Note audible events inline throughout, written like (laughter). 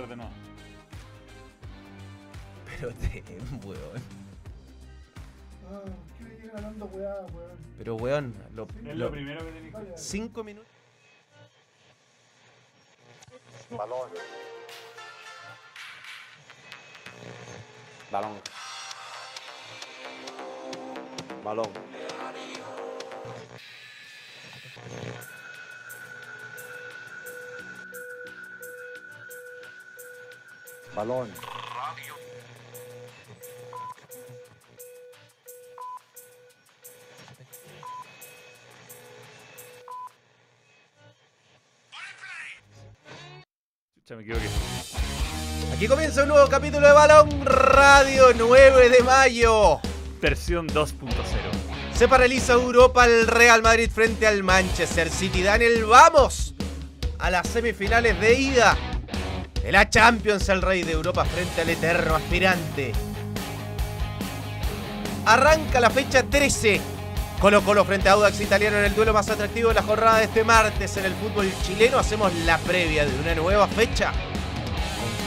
buscar de nuevo. Pero te, weón. Ah, ¿qué le llega ganando weá, weón? Pero weón, lo, Es lo- lo primero que tenés que cinco minutos. Balón. Balón. Balón. Balón. Ya me equivoqué. Aquí comienza un nuevo capítulo de Balón Radio 9 de mayo. Versión 2.0. Se paraliza Europa el Real Madrid frente al Manchester City. Daniel, vamos a las semifinales de ida de la Champions, el rey de Europa frente al eterno aspirante. Arranca la fecha 13. Colo Colo frente a Audax Italiano en el duelo más atractivo de la jornada de este martes en el fútbol chileno. Hacemos la previa de una nueva fecha.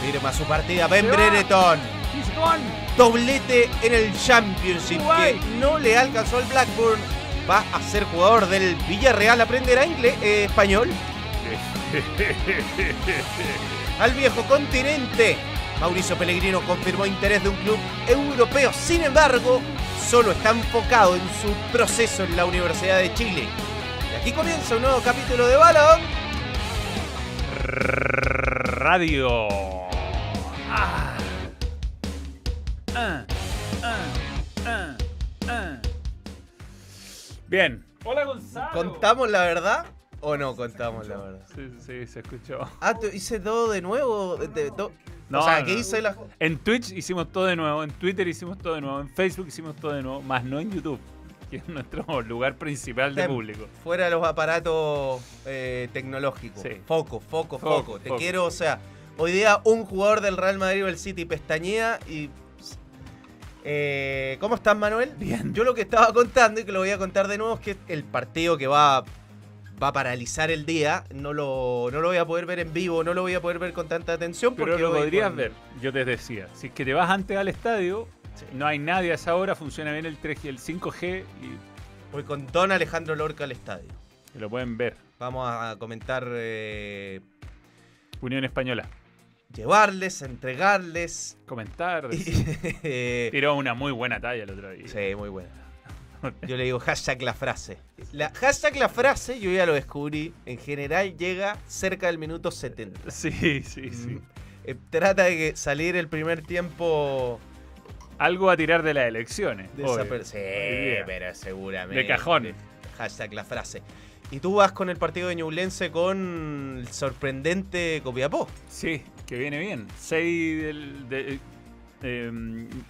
Confirma su partida Ben. Brereton. Doblete en el Championship que no le alcanzó al Blackburn. Va a ser jugador del Villarreal. Aprenderá inglés, eh, español (laughs) al viejo continente. Mauricio Pellegrino confirmó interés de un club europeo. Sin embargo, solo está enfocado en su proceso en la Universidad de Chile. Y aquí comienza un nuevo capítulo de Balón. Radio. Ah. Ah, ah. Bien. Hola Gonzalo. ¿Contamos la verdad o no contamos la verdad? Sí, sí, se escuchó. Ah, ¿tú hice todo de nuevo? De- de- to- No, o sea, no. hice la... En Twitch hicimos todo de nuevo, en Twitter hicimos todo de nuevo, en Facebook hicimos todo de nuevo, más no en YouTube, que es nuestro (laughs) lugar principal de Tem- público. Fuera de los aparatos eh, tecnológicos. Sí. Foco, foco, Foco, foco. Te foco. quiero, o sea, hoy día un jugador del Real Madrid o el City pestañea y. Eh, ¿Cómo estás, Manuel? Bien. Yo lo que estaba contando y que lo voy a contar de nuevo es que el partido que va, va a paralizar el día no lo, no lo voy a poder ver en vivo, no lo voy a poder ver con tanta atención. Pero lo podrías con- ver, yo te decía, si es que te vas antes al estadio, Sí. no hay nadie a esa hora, funciona bien el 3G, el 5G y, Voy con Don Alejandro Lorca al estadio. lo pueden ver. Vamos a comentar, eh, Unión Española. llevarles, entregarles. Comentar. (laughs) (laughs) Tiró una muy buena talla el otro día. Sí, muy buena. (laughs) Yo le digo hashtag la frase. La, hashtag la frase, yo ya lo descubrí, en general llega cerca del minuto 70. Sí, sí, sí. Mm, eh, trata de que salir el primer tiempo Algo a tirar de las elecciones. obvio. desaper- Sí, pero seguramente. De cajón. Hashtag la frase. Y tú vas con el partido de Ñublense con el sorprendente Copiapó. Sí, que viene bien. Seis del, de- eh,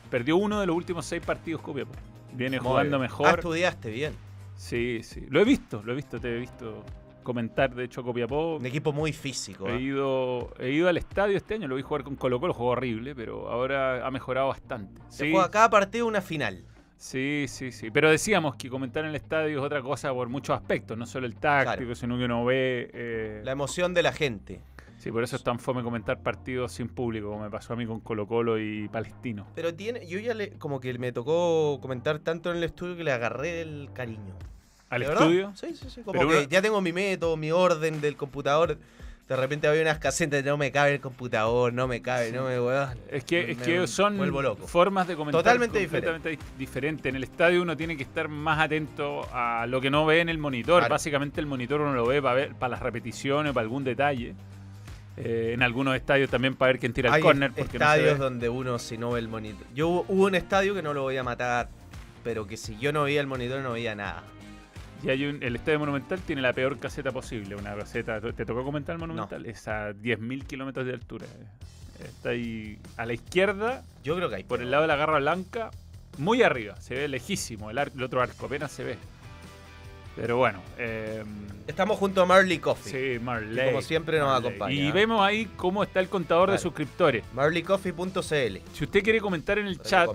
perdió uno de los últimos seis partidos Copiapó. Viene Muy jugando bien. Ah, mejor. estudiaste bien. Sí, sí. Lo he visto, lo he visto, te he visto comentar, de hecho, Copiapó. Un equipo muy físico. He ¿eh? ido, he ido al estadio este año, lo vi jugar con Colo Colo, jugó horrible, pero ahora ha mejorado bastante. Se Sí, juega cada partido una final. sí, sí, sí. Pero decíamos que comentar en el estadio es otra cosa por muchos aspectos, no solo el táctico, Claro. sino que uno ve... eh, La emoción de la gente. Sí, por eso es tan fome comentar partidos sin público, como me pasó a mí con Colo Colo y Palestino. Pero tiene, yo ya le, como que me tocó comentar tanto en el estudio que le agarré el cariño. ¿Al estudio? Sí, sí, sí. Como Pero que uno- ya tengo mi método, mi orden del computador. De repente había unas casetas, no me cabe el computador, no me cabe, no me weón. Es que, es que son formas de comentar Totalmente completamente dif- diferentes. En el estadio uno tiene que estar más atento a lo que no ve en el monitor. Claro. Básicamente el monitor uno lo ve para ver para las repeticiones, para algún detalle. Eh, en algunos estadios también para ver quién tira el córner. no se estadios donde uno si no ve el monitor. Yo hubo- hubo un estadio que no lo voy a matar, pero que si yo no veía el monitor no veía nada. Y hay un- el estadio Monumental tiene la peor caseta posible. Una caseta, ¿te tocó comentar el Monumental? Es a 10.000 kilómetros de altura. Está ahí a la izquierda, Yo creo que hay. por el lado de la Garra Blanca, muy arriba. Se ve lejísimo. El, ar- el otro arco apenas se ve. Pero bueno, eh, Estamos junto a Marley Coffee. sí, Marley. Como siempre nos Marley. acompaña, Y vemos ahí cómo está el contador de suscriptores. Marleycoffee.cl. Si usted quiere comentar en el Para chat,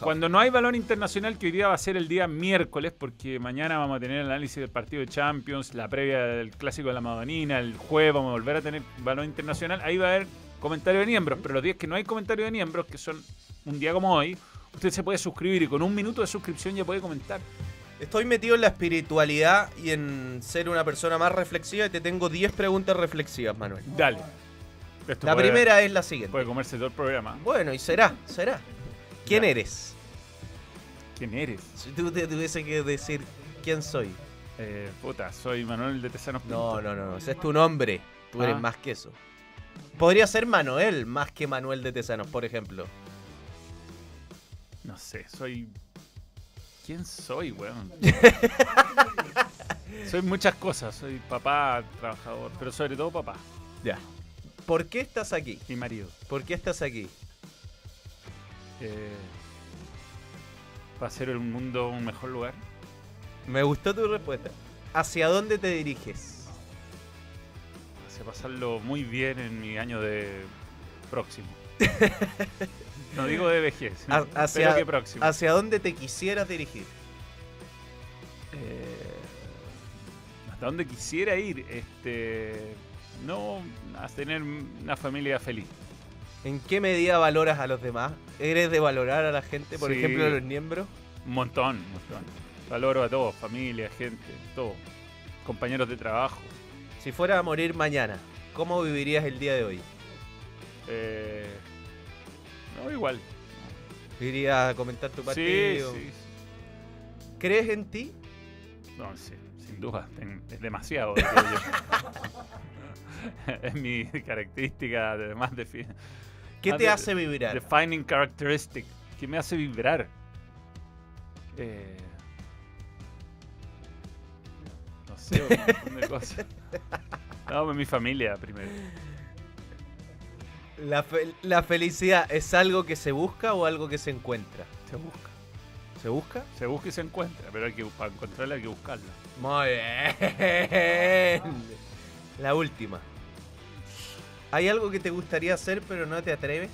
cuando no hay balón internacional, que hoy día va a ser el día miércoles, porque mañana vamos a tener el análisis del partido de Champions, la previa del clásico de la Madonina, el jueves vamos a volver a tener balón internacional, ahí va a haber comentario de miembros, pero los días que no hay comentario de miembros, que son un día como hoy, usted se puede suscribir y con un minuto de suscripción ya puede comentar. Estoy metido en la espiritualidad y en ser una persona más reflexiva y te tengo 10 preguntas reflexivas, Manuel. Dale. Esto La puede- primera es la siguiente. Puede comerse todo el programa. Bueno, y será, será. ¿Quién Ya. eres? ¿Quién eres? Si tú te tuviese que decir quién soy. Eh, puta, soy Manuel de Tesanos no, no, no. Ese es tu nombre. Tú eres Ah. más que eso. Podría ser Manuel más que Manuel de Tesanos, por ejemplo. No sé, soy. ¿Quién soy, weón? (laughs) soy muchas cosas. Soy papá, trabajador, pero sobre todo papá Ya. ¿Por qué estás aquí? y marido. ¿Por qué estás aquí? Eh, para hacer el mundo un mejor lugar. Me gustó tu respuesta. ¿Hacia dónde te diriges? Hace pasarlo muy bien en mi año de próximo. (laughs) No digo de vejez, pero hacia- que próximo. ¿Hacia dónde te quisieras dirigir? Eh, hasta donde quisiera ir, este, no a tener una familia feliz. ¿En qué medida valoras a los demás? ¿Eres de valorar a la gente, por Sí. ejemplo, a los miembros? Un montón, un montón. Valoro a todos, familia, gente, todo. Compañeros de trabajo. Si fuera a morir mañana, ¿cómo vivirías el día de hoy? Eh, no, igual. ¿Irías a comentar tu Sí, partido? sí. ¿Crees en ti? No, sí, sin duda. Es demasiado. (laughs) es mi característica de más defi- ¿Qué te de- hace vibrar? Defining characteristic. Que me hace vibrar. Eh, no sé, un montón de cosas. (laughs) No, mi familia primero. ¿La, fe- la felicidad es algo que se busca o algo que se encuentra? Se busca. ¿Se busca? Se busca y se encuentra, pero hay que, para encontrarla hay que buscarla. Muy bien. La última. ¿Hay algo que te gustaría hacer pero no te atreves?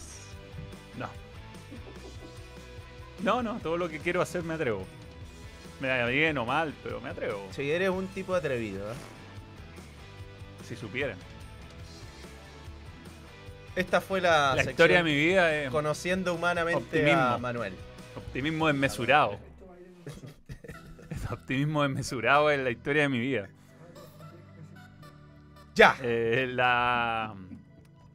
No. No, no, todo lo que quiero hacer me atrevo. Me da bien o mal, pero me atrevo. Si eres un tipo atrevido. ¿eh? Si supieran. Esta fue la, La sección historia de mi vida es Conociendo humanamente Optimismo. a Manuel. optimismo desmesurado. optimismo desmesurado es la historia de mi vida. Ya. Eh, la...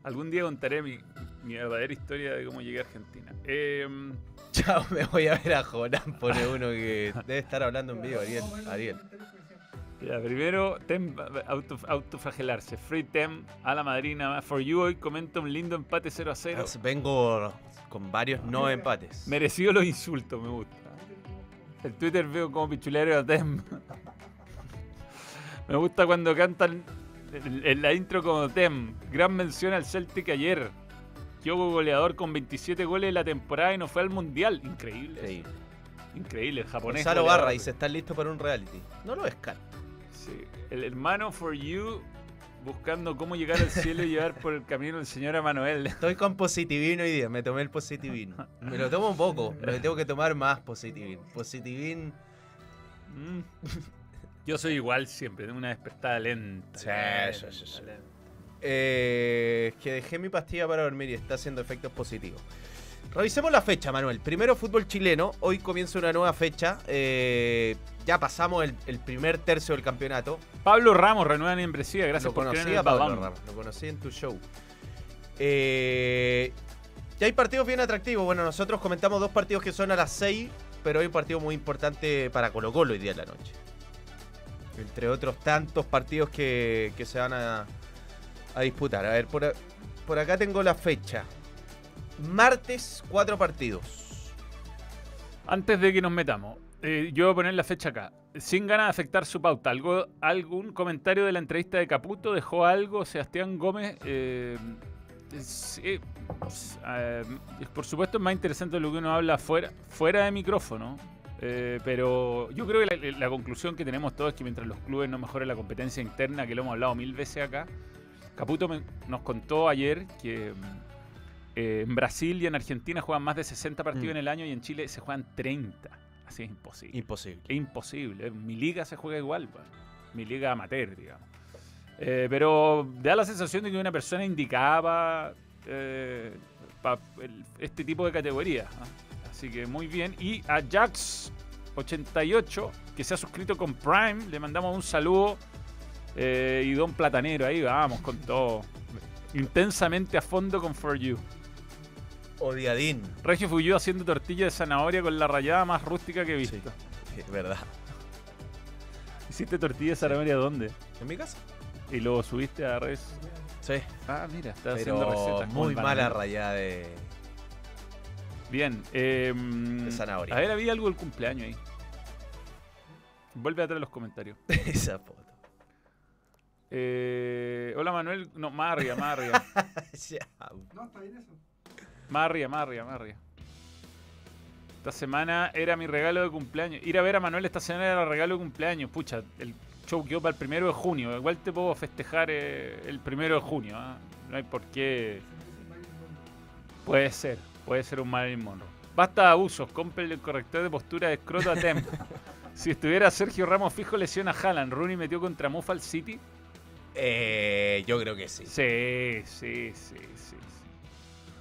Algún día contaré mi, mi verdadera historia de cómo llegué a Argentina. Eh, (laughs) Chao, me voy a ver a Jonás. Pone uno que debe estar hablando en vivo, Ariel. Ariel. Ya, primero, tem, auto, autoflagelarse. Free Tem, a la madrina. For You hoy comenta un lindo empate 0 a 0. Vengo con varios no empates. Merecido los insultos, me gusta. En Twitter veo como pichulero a Tem. (laughs) me gusta cuando cantan en, la intro como Tem. Gran mención al Celtic ayer. Kyogo goleador con 27 goles en la temporada y no fue al mundial. Increíble. Increíble. Increíble, el japonés. Gonzalo. Barra dice, ¿estás listo para un reality? No lo descarto. Sí. El hermano For You buscando cómo llegar al cielo y llevar por el camino del señor Emanuel. (laughs) Estoy con positivino hoy día, me tomé el positivino. Me lo tomo un poco, me tengo que tomar más positivino. Positivín. Mm. Yo soy igual siempre, tengo una despertada lenta. Sí, lenta, sí, sí, sí. lenta. Eh, que dejé mi pastilla para dormir y está haciendo efectos positivos. Revisemos la fecha, Manuel. Primero fútbol chileno. Hoy comienza una nueva fecha. Eh, ya pasamos el, el primer tercio del campeonato. Pablo Ramos renueva membresía, gracias lo por en conocí a Pablo. Ramos, lo conocí en tu show. Eh, ya hay partidos bien atractivos. Bueno, nosotros comentamos dos partidos que son a las 6, pero hay un partido muy importante para Colo Colo hoy día en la noche. Entre otros tantos partidos que, que se van a, a disputar. A ver, por, por acá tengo la fecha. Martes, cuatro partidos. Antes de que nos metamos, eh, yo voy a poner la fecha acá. Sin ganas de afectar su pauta, ¿algo, ¿algún comentario de la entrevista de Caputo? ¿Dejó algo Sebastián Gómez? Eh, es- eh, por supuesto es más interesante lo que uno habla fuera, fuera de micrófono. pero yo creo que la, conclusión que tenemos todos es que mientras los clubes no mejoren la competencia interna, que lo hemos hablado mil veces acá, Caputo nos contó ayer que eh, en Brasil y en Argentina juegan más de 60 partidos Mm. en el año y en Chile se juegan 30. Así es imposible. Imposible. es imposible. En Mi liga se juega igual, weón. mi liga amateur, digamos. Eh, pero da la sensación de que una persona indicada eh, pa- el- este tipo de categorías. ¿ah? Así que muy bien. Y a Jax88, que se ha suscrito con Prime, le mandamos un saludo. Eh, y Don Platanero, ahí vamos con todo. Intensamente a fondo con For You. Odiadín. Regio Fuyú haciendo tortilla de zanahoria con la rayada más rústica que he visto. (laughs) Es verdad. ¿Hiciste tortilla de zanahoria dónde? ¿En mi casa? Y lo subiste a redes. Sí. Ah, mira, está haciendo recetas. muy mala rayada de, Bien. Eh, de zanahoria. a ver, había algo del cumpleaños ahí. Vuelve a traer los comentarios. (laughs) Esa foto. Eh, hola Manuel. No, Marria, Marria. (laughs) Ya. No, está bien eso. Marria, Marria, Marria. Esta semana era mi regalo de cumpleaños. Ir a ver a Manuel esta semana era el regalo de cumpleaños. Pucha, el show quedó para el primero de junio. Igual te puedo festejar eh, el primero de junio. ¿ah? No hay por qué. Puede ser, puede ser un Marilyn Monroe. Basta de abusos, compre el corrector de postura de escroto a Temp. (laughs) si estuviera Sergio Ramos fijo, lesiona a Haaland. Rooney metió contra Mufal City. Eh, yo creo que sí. Sí, sí, sí, sí.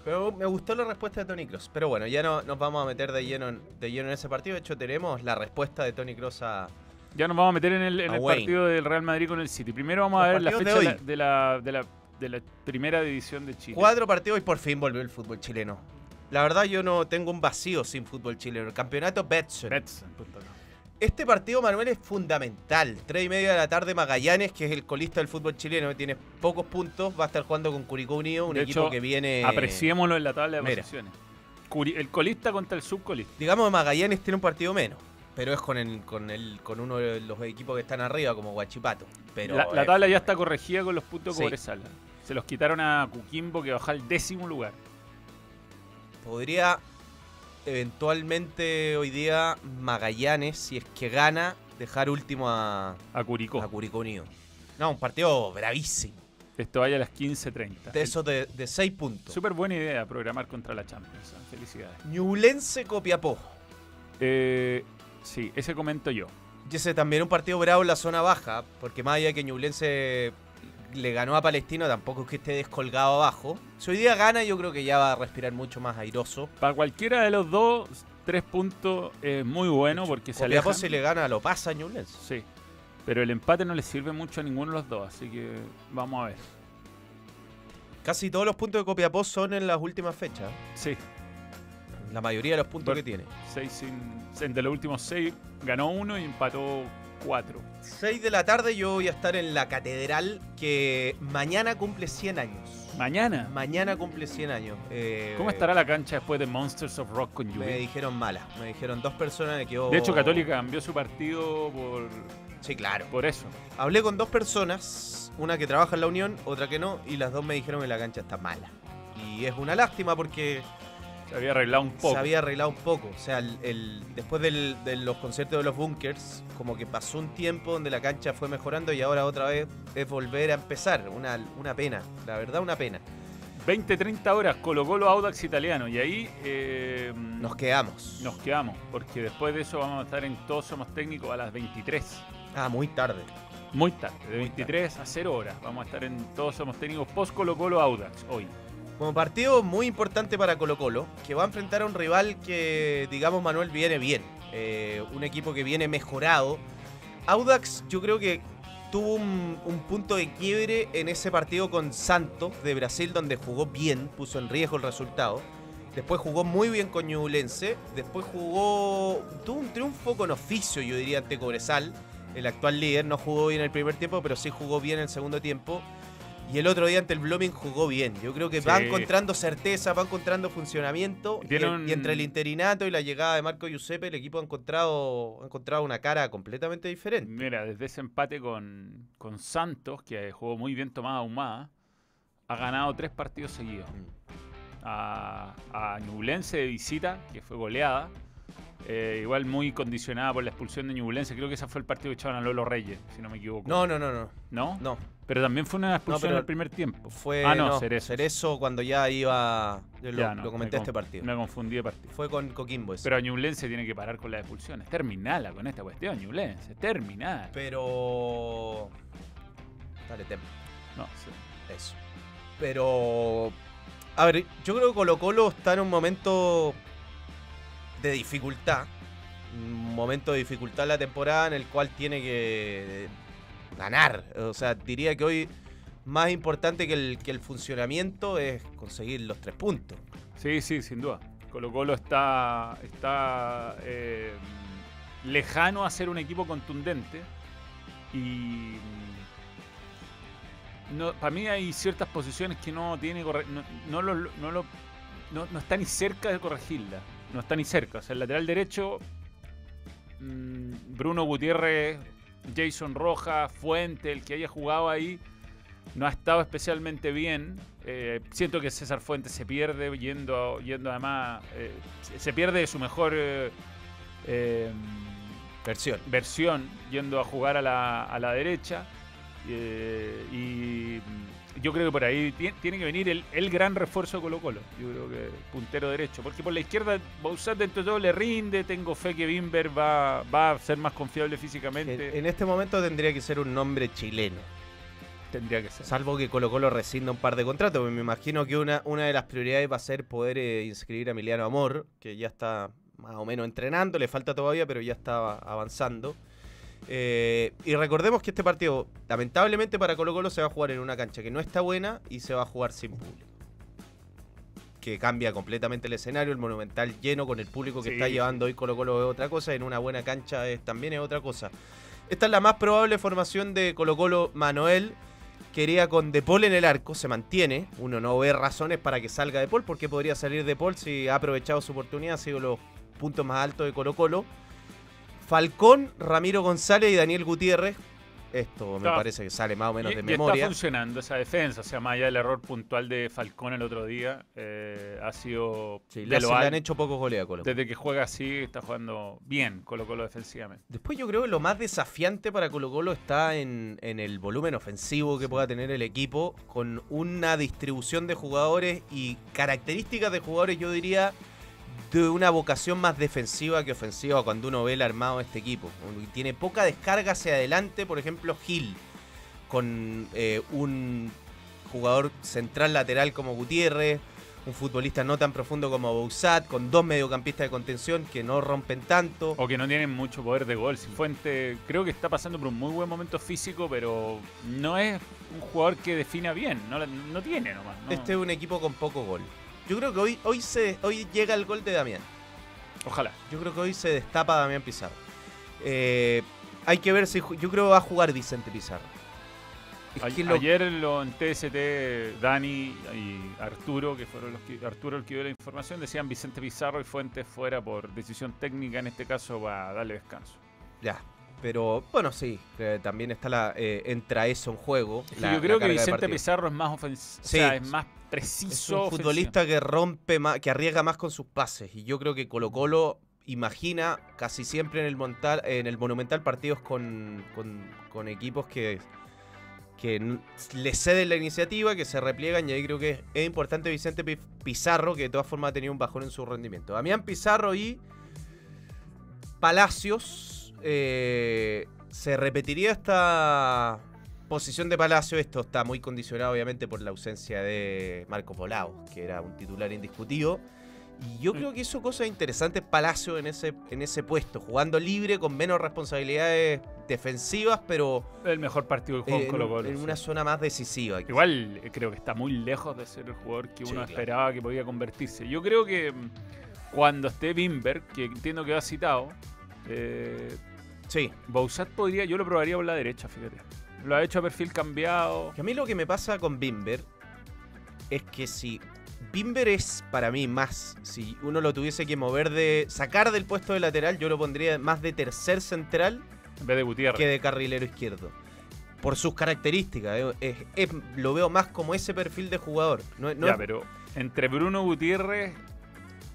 Pero me gustó la respuesta de Tony Cross. Pero bueno, ya no nos vamos a meter de lleno, en, de lleno en ese partido. De hecho, tenemos la respuesta de Tony Cross a. Ya nos vamos a meter en el, en partido del Real Madrid con el City. Primero vamos a ver la fecha de la, de, la, de, la, de la primera división de Chile. Cuatro partidos y por fin volvió el fútbol chileno. La verdad, yo no tengo un vacío sin fútbol chileno. El campeonato Betson. Betson.com. Este partido, Manuel, es fundamental. Tres y media de la tarde, Magallanes, que es el colista del fútbol chileno, tiene pocos puntos, va a estar jugando con Curicó Unido, un De equipo hecho, que viene. Apreciémoslo en la tabla de posiciones. El colista contra el subcolista. Digamos que Magallanes tiene un partido menos, pero es con el, con el, con uno de los equipos que están arriba, como Guachipato. Pero la, la es tabla ya está corregida con los puntos de Sí. Se los quitaron a Coquimbo que bajó al décimo lugar. Podría eventualmente hoy día Magallanes, si es que gana, dejar último a, A Curicó. a Curicó Unido. No, un partido bravísimo. Esto vaya a las 15.30. De esos de, de seis puntos. Súper buena idea programar contra la Champions. ¿eh? Felicidades. Ñublense Copiapó. Eh, sí, ese comento yo. Y ese también un partido bravo en la zona baja, porque más allá que Ñublense le ganó a Palestino, tampoco es que esté descolgado abajo. Si hoy día gana, yo creo que ya va a respirar mucho más airoso. Para cualquiera de los dos, tres puntos es muy bueno porque se Copiapó alejan. si le gana, lo pasa a Ñublense. Sí. Pero el empate no le sirve mucho a ninguno de los dos, así que vamos a ver. Casi todos los puntos de Copiapó son en las últimas fechas. Sí, La mayoría de los puntos que tiene. seis sin, de los últimos seis ganó uno y empató cuatro. 6 de la tarde yo voy a estar en la catedral que mañana cumple 100 años. Mañana. Mañana cumple 100 años. Eh, ¿Cómo estará la cancha después de Monsters of Rock con Me lluvia? dijeron mala. Me dijeron dos personas me quedó... De hecho, Católica cambió su partido por, Sí, claro. por eso. Hablé con dos personas, una que trabaja en la Unión, otra que no, y las dos me dijeron que la cancha está mala. Y es una lástima porque Se había arreglado un poco. se había arreglado un poco. O sea, el, el- después del- de los conciertos de los bunkers, como que pasó un tiempo donde la cancha fue mejorando y ahora otra vez es volver a empezar. Una, una pena, la verdad una pena. 20-30 horas, Colo Colo Audax Italiano. Y ahí eh, Nos quedamos. nos quedamos, porque después de eso vamos a estar en Todos Somos Técnicos a las 23. Ah, muy tarde. Muy tarde, de Muy 23 a 0 horas. Vamos a estar en Todos Somos Técnicos post Colo Colo Audax hoy. Como partido muy importante para Colo Colo, que va a enfrentar a un rival que, digamos, Manuel viene bien. Eh, un equipo que viene mejorado. Audax yo creo que tuvo un, un punto de quiebre en ese partido con Santos de Brasil, donde jugó bien, puso en riesgo el resultado. Después jugó muy bien con Ñublense. Después jugó. Tuvo un triunfo con oficio, yo diría, ante Cobresal. El actual líder no jugó bien el primer tiempo, pero sí jugó bien el segundo tiempo. Y el otro día ante el Blooming jugó bien. Yo creo que va Sí. encontrando certeza, va encontrando funcionamiento. Y Y, tiene el- un- y entre el interinato y la llegada de Marco Giuseppe, el equipo ha encontrado, ha encontrado una cara completamente diferente. Mira, desde ese empate con, con Santos, que jugó muy bien Tomás Ahumada, ha ganado tres partidos seguidos. A, a Ñublense de visita, que fue goleada. eh, igual muy condicionada por la expulsión de Ñublense. Creo que ese fue el partido que echaban a Lolo Reyes, si no me equivoco. No, no, no, no. ¿No? No, Pero también fue una expulsión pero al primer tiempo. fue ah, no, no, Cerezo. Cerezo cuando ya iba. Yo lo, Ya, no, lo comenté me este partido. Me confundí de partido. Fue con Coquimbo ese. Pero Ñublense tiene que parar con las expulsiones. Terminala con esta cuestión, Ñublense. Terminala. Pero. Dale, Tem. No, sí. Eso. Pero A ver, yo creo que Colo Colo está en un momento de dificultad. Un momento de dificultad en la temporada en el cual tiene que ganar. O sea, diría que hoy más importante que el, que el funcionamiento es conseguir los tres puntos. Sí, sí, sin duda. Colo Colo está, está eh, lejano a ser un equipo contundente y no, para mí hay ciertas posiciones que no tiene no, no, lo- no lo- no- no está ni cerca de corregirla. No está ni cerca. O sea, el lateral derecho, mm, Bruno Gutiérrez, Jason Rojas, Fuente, el que haya jugado ahí, no ha estado especialmente bien. Eh, siento que César Fuentes se pierde yendo, yendo además, eh, se- pierde de su mejor eh, eh, Versión. versión yendo a jugar a la, a la derecha. Eh, y yo creo que por ahí ti- tiene que venir el, el gran refuerzo de Colo Colo. Yo creo que puntero derecho. Porque por la izquierda Bausat dentro de todo le rinde. Tengo fe que Bimber va, va a ser más confiable físicamente. En, en este momento tendría que ser un nombre chileno. Tendría que ser. Salvo que Colo Colo rescinda un par de contratos. Me imagino que una, una de las prioridades va a ser poder eh, inscribir a Emiliano Amor, que ya está más o menos entrenando, le falta todavía, pero ya está avanzando. Eh, y recordemos que este partido, lamentablemente para Colo Colo, se va a jugar en una cancha que no está buena y se va a jugar sin público. Que cambia completamente el escenario, el monumental lleno con el público que Sí, está llevando hoy Colo Colo es otra cosa, en una buena cancha es, también es otra cosa. Esta es la más probable formación de Colo Colo Manuel. Quería con De Paul en el arco, se mantiene. Uno no ve razones para que salga De Paul, porque podría salir De Paul si ha aprovechado su oportunidad, ha sido los puntos más altos de Colo Colo. Falcón, Ramiro González y Daniel Gutiérrez. Esto me parece que sale más o menos Y- de y memoria. está funcionando esa defensa. O sea, más allá del error puntual de Falcón el otro día, eh, ha sido Sí, de le, lo le han hecho pocos goles a Colo Colo. Desde que juega así, está jugando bien Colo Colo defensivamente. Después yo creo que lo más desafiante para Colo Colo está en, en el volumen ofensivo que pueda tener el equipo, con una distribución de jugadores y características de jugadores, yo diría, de una vocación más defensiva que ofensiva cuando uno ve el armado de este equipo. Tiene poca descarga hacia adelante, por ejemplo, Gil, con eh, un jugador central lateral como Gutiérrez, un futbolista no tan profundo como Bouzat, con dos mediocampistas de contención que no rompen tanto. O que no tienen mucho poder de gol. Fuente creo que está pasando por un muy buen momento físico, pero no es un jugador que defina bien. No, no tiene nomás. no. Este es un equipo con poco gol. Yo creo que hoy, hoy, se, hoy llega el gol de Damián. Ojalá. Yo creo que hoy se destapa Damián Pizarro. Eh, hay que ver si. Yo creo que va a jugar Vicente Pizarro. Es A- que lo- Ayer lo, en TST, Dani y Arturo, que fueron los que. Arturo el que dio la información, decían Vicente Pizarro y Fuentes fuera por decisión técnica, en este caso va a darle descanso. Ya. Pero bueno, sí. también está la. eh, entra eso en juego. La- yo creo que Vicente. Pizarro es más ofensivo. Sí. O sea, es más Es preciso. un ofensivo. futbolista que rompe más, que arriesga más con sus pases. Y yo creo que Colo Colo imagina casi siempre en el, montal, en el Monumental partidos con, con- con equipos que, que le ceden la iniciativa, que se repliegan. Y ahí creo que es, es importante Vicente Pi- Pizarro, que de todas formas ha tenido un bajón en su rendimiento. Damián Pizarro y Palacios. eh, se repetiría esta posición de Palacio. Esto está muy condicionado, obviamente, por la ausencia de Marco Polao, que era un titular indiscutido. Y yo Mm. creo que hizo cosas interesantes Palacio en ese, en ese puesto, jugando libre, con menos responsabilidades defensivas, pero El mejor partido del eh, juego en, Colo Colo. en una zona más decisiva. Igual eh, creo que está muy lejos de ser el jugador que Sí, uno claro. esperaba que podía convertirse. Yo creo que mm, cuando esté Bimber, que entiendo que va citado, eh, Sí. Bausat podría, yo lo probaría por la derecha, fíjate. Lo ha hecho a perfil cambiado. Que a mí lo que me pasa con Bimber es que si Bimber es para mí más, si uno lo tuviese que mover de, sacar del puesto de lateral, yo lo pondría más de tercer central En vez de Gutiérrez. que de carrilero izquierdo. Por sus características, eh, es- es- lo veo más como ese perfil de jugador. No, no ya, es- pero entre Bruno Gutiérrez,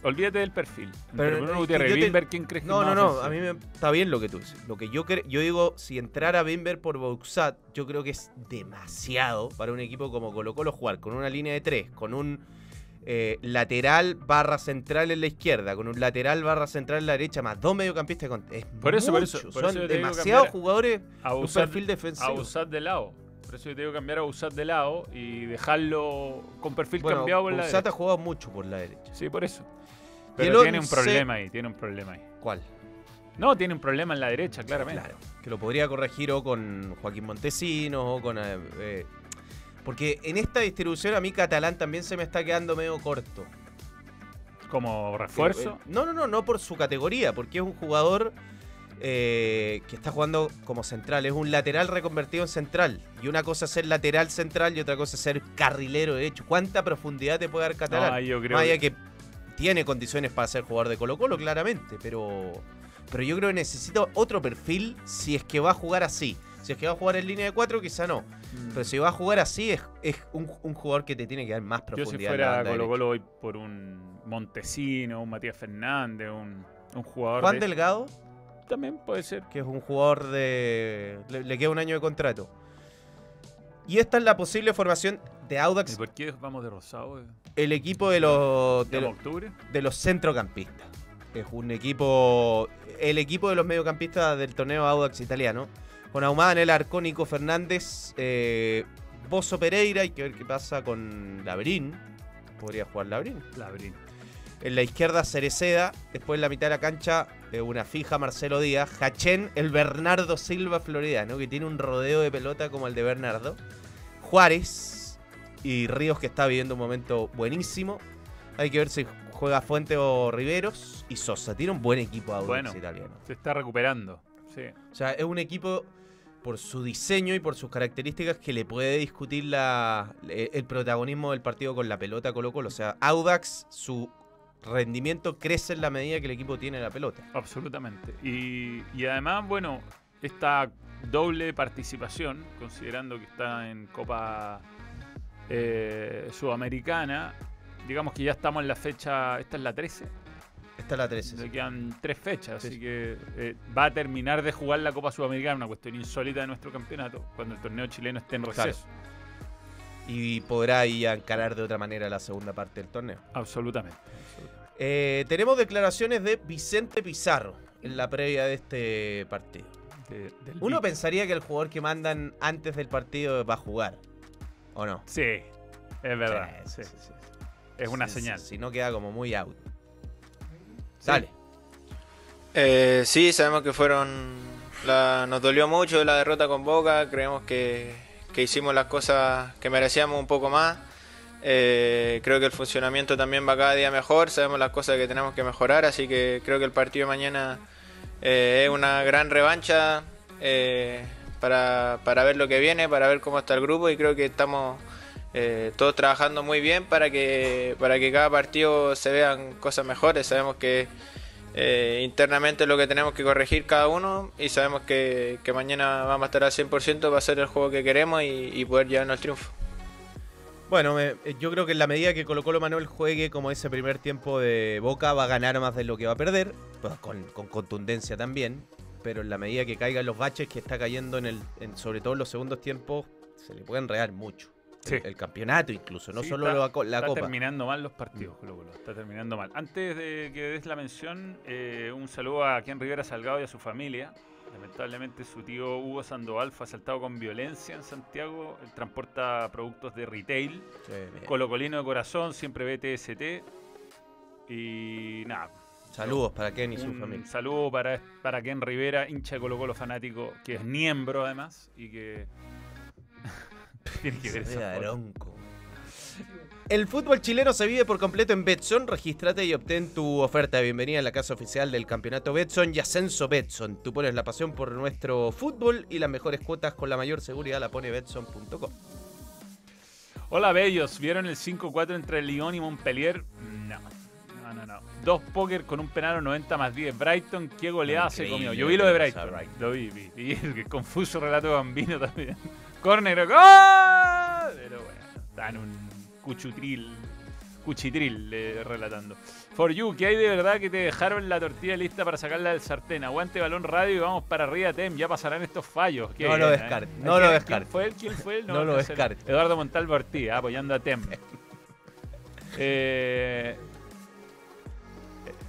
olvídate del perfil. Pero, Bruno Gutiérrez te- Bimber, ¿quién crees que No, es no, no, ofensivo? a mí me, está bien lo que tú dices. Lo que yo cre- yo digo, si entrara Bimber por Boxat, yo creo que es demasiado para un equipo como Colo Colo jugar con una línea de tres, con un eh, lateral barra central en la izquierda, con un lateral barra central en la derecha, más dos mediocampistas. Con, es Por eso, por eso, por Son eso te digo demasiados jugadores a un perfil a defensivo. Bausat de lado. Por eso yo tengo que cambiar a Busat de lado y dejarlo con perfil Bueno, cambiado por la Busat ha derecha. jugado mucho por la derecha. Sí, por eso. Pero tiene un problema ahí, tiene un problema ahí. ¿Cuál? No, tiene un problema en la derecha, claramente. Claro. Que lo podría corregir o con Joaquín Montesinos o con. eh, eh, porque en esta distribución a mí Catalán también se me está quedando medio corto. Como refuerzo. Eh, no, no, no, no por su categoría, porque es un jugador eh, que está jugando como central. Es un lateral reconvertido en central. Y una cosa es ser lateral central y otra cosa es ser carrilero derecho. ¿Cuánta profundidad te puede dar Catalán? No, yo creo Más allá que- que tiene condiciones para ser jugador de Colo Colo, claramente, pero, pero yo creo que necesita otro perfil si es que va a jugar así. Si es que va a jugar en línea de cuatro, quizá no. Mm. Pero si va a jugar así, es, es un, un jugador que te tiene que dar más Yo profundidad. si en la fuera Colo. Colo voy por un Montesino, un Matías Fernández, un, un jugador Juan de- Delgado, También puede ser. que es un jugador de. Le, le queda un año de contrato. Y esta es la posible formación de ¿Y Audax, por qué vamos de rosado? el equipo de los, de, ¿Estamos los, octubre? de los centrocampistas. Es un equipo. El equipo de los mediocampistas del torneo Audax italiano. Con Ahumada en el arco, Nico Fernández, eh, Bozo Pereira, hay que ver qué pasa con Labrín. Podría jugar Labrín. Labrín. En la izquierda, Cereceda. Después en la mitad de la cancha, eh, una fija, Marcelo Díaz. Hachén, el Bernardo Silva Floridano, que tiene un rodeo de pelota como el de Bernardo. Juárez y Ríos, que está viviendo un momento buenísimo. Hay que ver si juega Fuente o Riveros. Y Sosa. Tiene un buen equipo Audax Bueno. italiano. Se está recuperando. Sí. O sea, es un equipo por su diseño y por sus características que le puede discutir la, el protagonismo del partido con la pelota Colo Colo. O sea, Audax, su rendimiento crece en la medida que el equipo tiene la pelota. Absolutamente. Y, y además, bueno, esta doble participación, considerando que está en Copa eh, Sudamericana, digamos que ya estamos en la fecha, esta es la 13, Esta es la 13. le sí. quedan tres fechas, Sí. así que eh, va a terminar de jugar la Copa Sudamericana, una cuestión insólita de nuestro campeonato, cuando el torneo chileno esté en Claro. receso. Y podrá ahí encarar de otra manera la segunda parte del torneo. Absolutamente. absolutamente. Eh, tenemos declaraciones de Vicente Pizarro en la previa de este partido. De- Uno pensaría que el jugador que mandan antes del partido va a jugar. ¿O no? Sí, es verdad. Sí, sí. sí, sí. Es una señal. Si no queda como muy out. Sí. Dale. Eh, sí, sabemos que fueron. La, nos dolió mucho la derrota con Boca. Creemos que, que hicimos las cosas que merecíamos un poco más. Eh, creo que el funcionamiento también va cada día mejor. Sabemos las cosas que tenemos que mejorar. Así que creo que el partido de mañana eh, es una gran revancha eh, para, para ver lo que viene, para ver cómo está el grupo. Y creo que estamos eh, todos trabajando muy bien para que, para que cada partido se vean cosas mejores. Sabemos que eh, internamente lo que tenemos que corregir cada uno y sabemos que, que mañana vamos a estar al 100% para hacer el juego que queremos y, poder llevarnos el triunfo. Bueno, me- yo creo que en la medida que Colo Colo Manuel juegue como ese primer tiempo de Boca, va a ganar más de lo que va a perder, pues con, con contundencia también, pero en la medida que caigan los baches que está cayendo, en el, en- sobre todo en los segundos tiempos, se le puede enredar mucho. Sí. El, el campeonato incluso, no Sí, solo está- la, la está Copa. terminando mal los partidos, Colo Colo. Está terminando mal. Antes de que des la mención, eh, un saludo a Ken Rivera Salgado y a su familia. Lamentablemente su tío Hugo Sandoval fue asaltado con violencia en Santiago. Él transporta productos de retail. Sí. Colocolino de corazón, siempre BTST. Y nada. Saludos para Ken y su Un familia. saludo para, para Ken Rivera, hincha de Colo Colo fanático, que es miembro además y que (laughs) tiene que ver aronco. El fútbol chileno se vive por completo en Betson. Regístrate y obtén tu oferta de bienvenida en la casa oficial del campeonato Betson y Ascenso Betson. Tú pones la pasión por nuestro fútbol y las mejores cuotas con la mayor seguridad la pone Betson.com. Hola, bellos. ¿Vieron el 5-4 entre Lyon y Montpellier? No. No, no, no. Dos póker con un penal 90 más 10. Brighton, qué goleada se comió. Yo vi lo de que Brighton. Brighton. Lo vi, vi. Y el (laughs) confuso relato de Bambino también. Córner, ¡gol! Pero bueno, está en un cuchutril. Cuchitril eh, relatando. For you, ¿qué hay de verdad que te dejaron la tortilla lista para sacarla del sartén? Aguante balón radio y vamos para arriba, Tem. Ya pasarán estos fallos. Qué No lo bien, descarte, ¿eh? no ¿Quién- lo ¿Quién descarte. fue él? ¿Quién fue él? (laughs) No lo descarte. Eduardo Montalvo Ortiz, ah, apoyando a Tem. (laughs) Eh,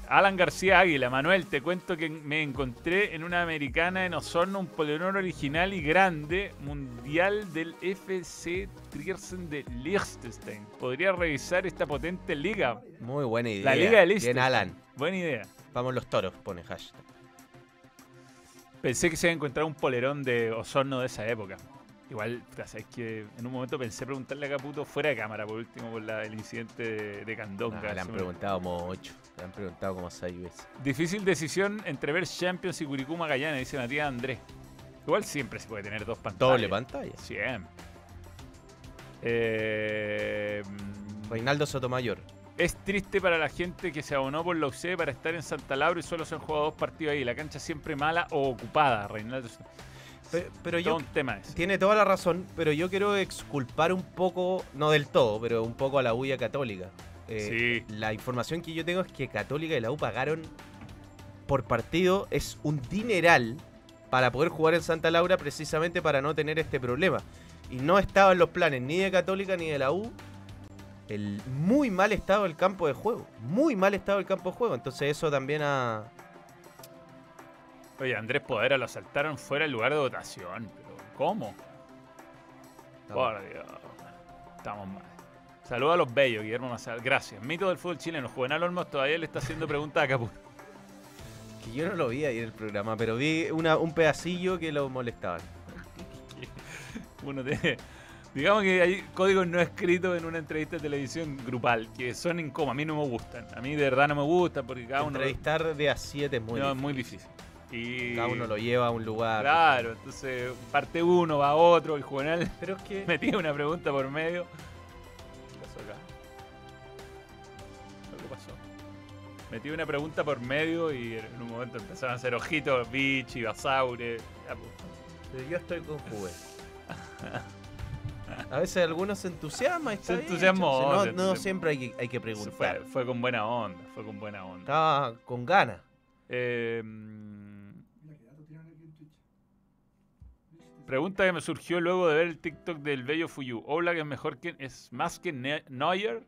Alan García Águila, Manuel, te cuento que me encontré en una americana en Osorno un polerón original y grande mundial del FC Triersen de Liechtenstein. Podría revisar esta potente liga. Muy buena idea. La liga de Bien, Liechtenstein. Alan. Buena idea. Vamos los toros, pone hashtag. Pensé que se iba a encontrar un polerón de Osorno de esa época. Igual, sabes que en un momento pensé preguntarle a Caputo fuera de cámara, por último, por la- el incidente de, de Candonga. Le han preguntado como ocho. Le han preguntado como seis veces. Difícil decisión entre ver Champions y Curicó Magallanes, dice Matías Andrés. Igual siempre se puede tener dos pantallas. Doble pantalla. Siempre. Eh, Reinaldo Sotomayor. es triste para la gente que se abonó por la UC para estar en Santa Laura y solo se han jugado dos partidos ahí. La cancha siempre mala o ocupada, Reinaldo. Pero, pero Todo yo un tema ese. tiene toda la razón, pero yo quiero exculpar un poco, no del todo, pero un poco a la bulla católica. Eh, La información que yo tengo es que Católica y la U pagaron por partido es un dineral para poder jugar en Santa Laura precisamente para no tener este problema. Y no estaba en los planes ni de Católica ni de la U el muy mal estado del campo de juego. Muy mal estado del campo de juego. Entonces eso también ha... Oye, Andrés Podera lo asaltaron fuera del lugar de votación. Pero ¿Cómo? Por Dios. Estamos mal. Saludos a los bellos, Guillermo Mazal. Gracias. Mito del fútbol chileno. Juvenal Olmos todavía le está haciendo preguntas a Caputo. Que yo no lo vi ahí en el programa, pero vi una- un pedacillo que lo molestaban. (laughs) Uno tiene- Digamos que hay códigos no escritos en una entrevista de televisión grupal que son incómodos. A mí no me gustan. A mí de verdad no me gustan porque cada uno, Entrevistar de a 7 es muy no, es muy difícil. Y Cada uno lo lleva a un lugar. Claro, entonces parte uno, va otro. Y Juvenal (laughs) Pero es que. metía una pregunta por medio. ¿Qué pasó acá? ¿Qué pasó? Metí una pregunta por medio y en un momento empezaron a hacer ojitos, Vichy, Basaure. Yo estoy con Juve. A veces algunos se entusiasman. está Se entusiasmó, se No, siempre hay que, hay que Fue, preguntar. fue con buena onda, fue con buena onda. Estaba con ganas. Eh, mm, Mira que dato tiran aquí en Twitch. Pregunta que me surgió luego de ver el TikTok del Bello Fuyu. Oblak es mejor que es más que Ne- Neuer.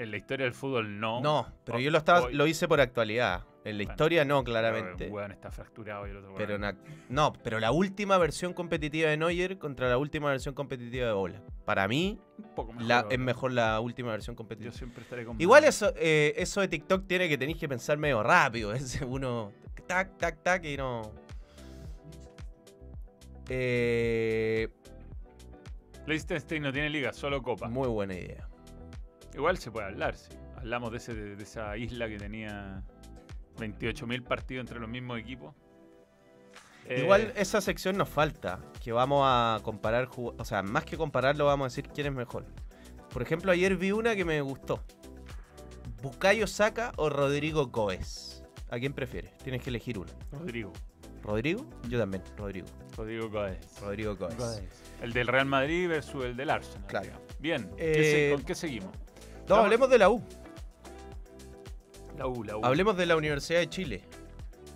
En la historia del fútbol no. No, pero yo lo estaba, hoy. lo hice por actualidad. En la Bueno, historia no, Pero claramente. El weón está fracturado y el otro Pero no, pero la última versión competitiva de Neuer contra la última versión competitiva de Ola. Para mí, un poco mejor. la- Oblak. es mejor la última versión Yo competitiva. siempre estaré con Igual eso, eh, eso de TikTok tiene que tenéis que pensar medio rápido. (laughs) Es uno tac, tac, tac y no. Eh, Liechtenstein no tiene liga, solo copa. muy buena idea. Igual se puede hablar, sí. Hablamos de, ese, de esa isla que tenía 28.000 partidos entre los mismos equipos. Eh, Igual esa sección nos falta, que vamos a comparar, o sea, más que compararlo vamos a decir quién es mejor. Por ejemplo, ayer vi una que me gustó. Bukayo Saka o Rodrigo Goes. ¿A quién prefieres? Tienes que elegir uno. Rodrigo. ¿Rodrigo? Yo también, Rodrigo. Rodrigo Gómez. Rodrigo Goes. El del Real Madrid versus el del Arsenal. Claro. digamos. Bien, ¿qué Eh, ¿con qué seguimos? No, Vamos- hablemos de la U. La U, la U. Hablemos de la Universidad de Chile.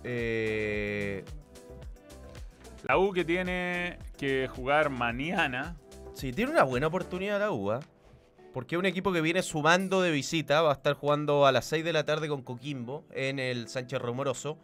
Eh, La U que tiene que jugar mañana. sí, tiene una buena oportunidad la U, ¿ah? Porque es un equipo que viene sumando de visita. Va a estar jugando a las 6 de la tarde con Coquimbo en el Sánchez Romoroso.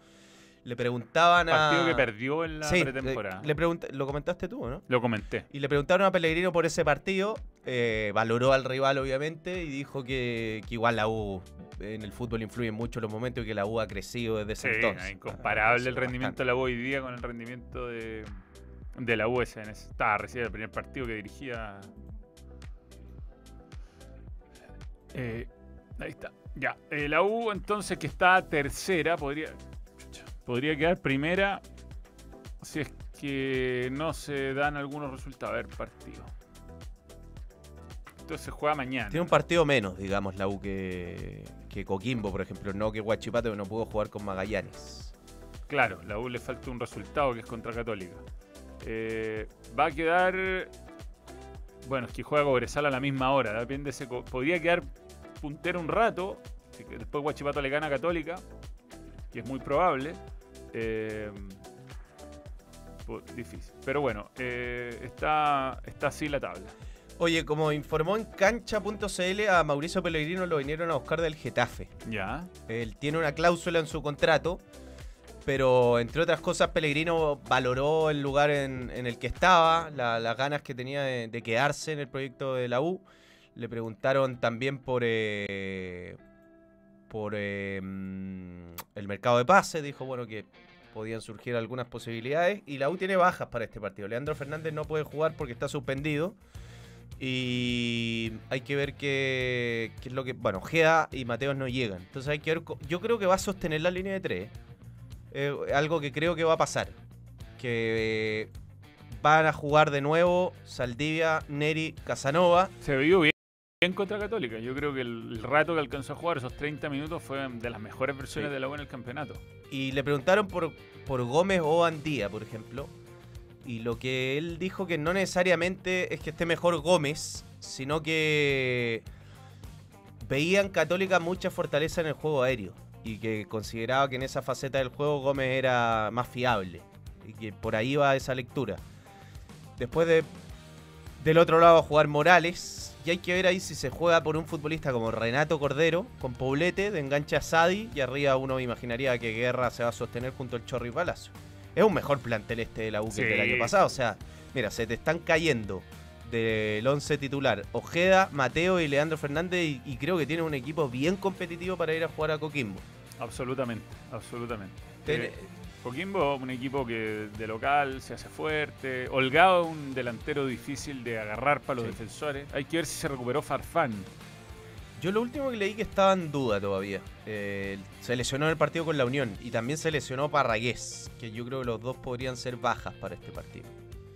Le preguntaban a. Partido que perdió en la Sí, pretemporada. le, le lo comentaste tú, ¿no? Lo comenté. Y le preguntaron a Pellegrino por ese partido. eh, valoró al rival, obviamente, y dijo que, que igual la U en el fútbol influye mucho los momentos y que la U ha crecido desde ese Sí, entonces. incomparable el crecido rendimiento de la U hoy día con el rendimiento de, de la U Estaba recién el primer partido que dirigía. Eh, ahí está. Ya. eh, la U entonces que está tercera podría. Podría quedar primera si es que no se dan algunos resultados. A ver, partido. Entonces se juega mañana. Tiene un partido menos, digamos, la U que, que Coquimbo, por ejemplo. No que Huachipato que no pudo jugar con Magallanes. Claro, la U le falta un resultado que es contra Católica. Eh, va a quedar. Bueno, es que juega Cobresal a la misma hora. Depende co- Podría quedar puntero un rato. Después Guachipato le gana a Católica. Que es muy probable. Eh, difícil. Pero bueno, eh, está, está así la tabla. Oye, como informó en cancha.cl, a Mauricio Pellegrino lo vinieron a buscar del Getafe. Ya. Él tiene una cláusula en su contrato, pero entre otras cosas, Pellegrino valoró el lugar en, en el que estaba, la- las ganas que tenía de, de quedarse en el proyecto de la U. Le preguntaron también por, eh, por mm, el mercado de pases. Dijo, bueno, que podían surgir algunas posibilidades. Y la U tiene bajas para este partido. Leandro Fernández no puede jugar porque está suspendido. Y hay que ver qué, qué es lo que. Bueno, Gea y Mateos no llegan. Entonces hay que ver. Yo creo que va a sostener la línea de tres. Eh, algo que creo que va a pasar. Que eh, van a jugar de nuevo Saldivia, Neri, Casanova. Se vio bien, bien contra Católica. Yo creo que el, rato que alcanzó a jugar, esos 30 minutos, fue de las mejores versiones Sí. de la U en el campeonato. Y le preguntaron por, por Gómez o Andía, por ejemplo. Y lo que él dijo que no necesariamente es que esté mejor Gómez, sino que veían Católica mucha fortaleza en el juego aéreo. Y que consideraba que en esa faceta del juego Gómez era más fiable. Y que por ahí va esa lectura. Después de del otro lado a jugar Morales. Y hay que ver ahí si se juega por un futbolista como Renato Cordero, con Poblete, de enganche a Sadi, y arriba uno imaginaría que Guerra se va a sostener junto al Chorri Palacio. Es un mejor plantel este de la U que el del año pasado. O sea, mira, se te están cayendo del 11 titular Ojeda, Mateo y Leandro Fernández, y, y creo que tienen un equipo bien competitivo para ir a jugar a Coquimbo. Absolutamente, absolutamente. Ten- Eh, Coquimbo, un equipo que de local se hace fuerte. Holgado, un delantero difícil de agarrar para los Sí. defensores. Hay que ver si se recuperó Farfán. Yo lo último que leí que estaba en duda todavía. Eh, se lesionó en el partido con la Unión y también se lesionó Parragués, que yo creo que los dos podrían ser bajas para este partido.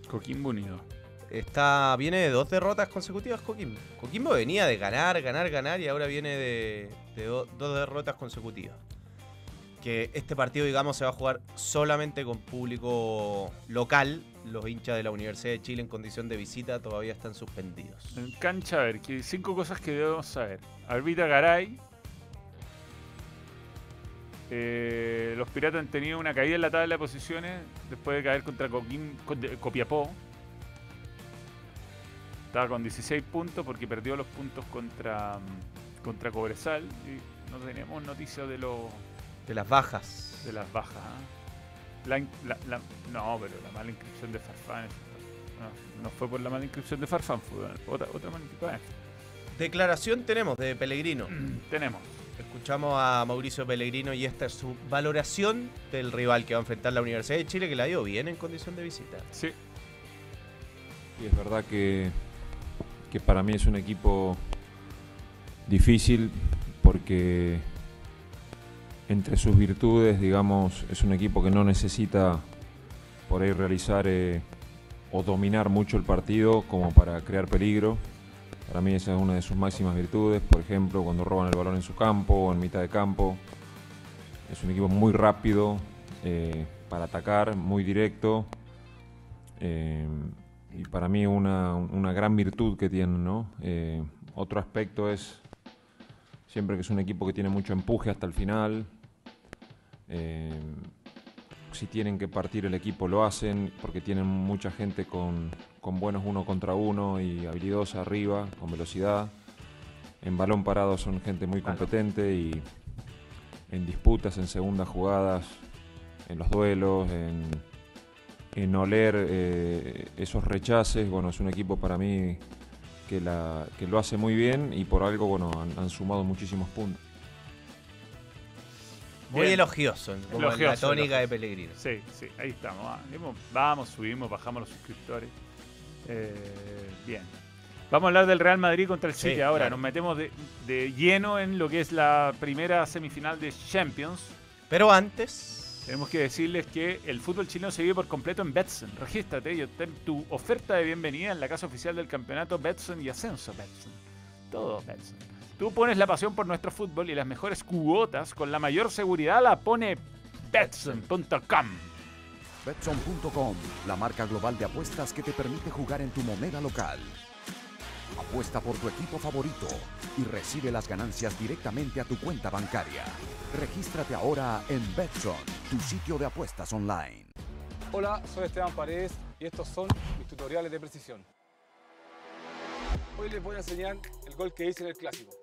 Coquimbo unido. Está, viene de dos derrotas consecutivas Coquimbo. Coquimbo venía de ganar, ganar, ganar y ahora viene de, de do- dos derrotas consecutivas. Que este partido, digamos, se va a jugar solamente con público local. Los hinchas de la Universidad de Chile en condición de visita todavía están suspendidos. En cancha, a ver, que cinco cosas que debemos saber. Arbitra Garay. Eh, los Piratas han tenido una caída en la tabla de posiciones después de caer contra de- Copiapó. Estaba con 16 puntos porque perdió los puntos contra, contra Cobresal. Y no tenemos noticias de, los De las bajas. de las bajas. ¿ah? La in- la- la- no, pero la mala inscripción de Farfán. No, no fue por la mala inscripción de Farfán, fue otra, otra mala inscripción. Declaración tenemos de Pellegrino. Tenemos. Escuchamos a Mauricio Pellegrino y esta es su valoración del rival que va a enfrentar la Universidad de Chile, que la dio bien en condición de visita. Sí, Y es verdad que, que para mí es un equipo difícil porque entre sus virtudes, digamos, es un equipo que no necesita por ahí realizar eh, o dominar mucho el partido como para crear peligro. Para mí esa es una de sus máximas virtudes, por ejemplo, cuando roban el balón en su campo o en mitad de campo. Es un equipo muy rápido eh, para atacar, muy directo. Eh, y para mí una, una gran virtud que tienen, ¿no? Otro aspecto es siempre que es un equipo que tiene mucho empuje hasta el final. Eh, si tienen que partir el equipo lo hacen porque tienen mucha gente con, con buenos uno contra uno y habilidosa arriba, con velocidad. En balón parado son gente muy competente y en disputas, en segundas jugadas, en los duelos, en, en oler eh, esos rechaces. Bueno, es un equipo para mí que, la, que lo hace muy bien y por algo bueno, han, han sumado muchísimos puntos. Muy Bien. elogioso, como la Elogioso, tónica de. Pellegrino. sí, sí, ahí estamos. ah. Vamos, Vamos, subimos, bajamos los suscriptores. Eh, bien. Vamos a hablar del Real Madrid contra el Sí, City ahora. claro. Nos metemos de, de lleno en lo que es la primera semifinal de Champions. Pero antes, Tenemos que decirles que el fútbol chileno se vive por completo en Betson. Regístrate y obtén tu oferta de bienvenida en la casa oficial del campeonato Betson y Ascenso Betson. Todo Betson. Tú pones la pasión por nuestro fútbol y las mejores cuotas con la mayor seguridad la pone Betson.com. Betson.com, la marca global de apuestas que te permite jugar en tu moneda local. Apuesta por tu equipo favorito y recibe las ganancias directamente a tu cuenta bancaria. Regístrate ahora en Betson, tu sitio de apuestas online. Hola, soy Esteban Paredes y estos son mis tutoriales de precisión. Hoy les voy a enseñar el gol que hice en el clásico.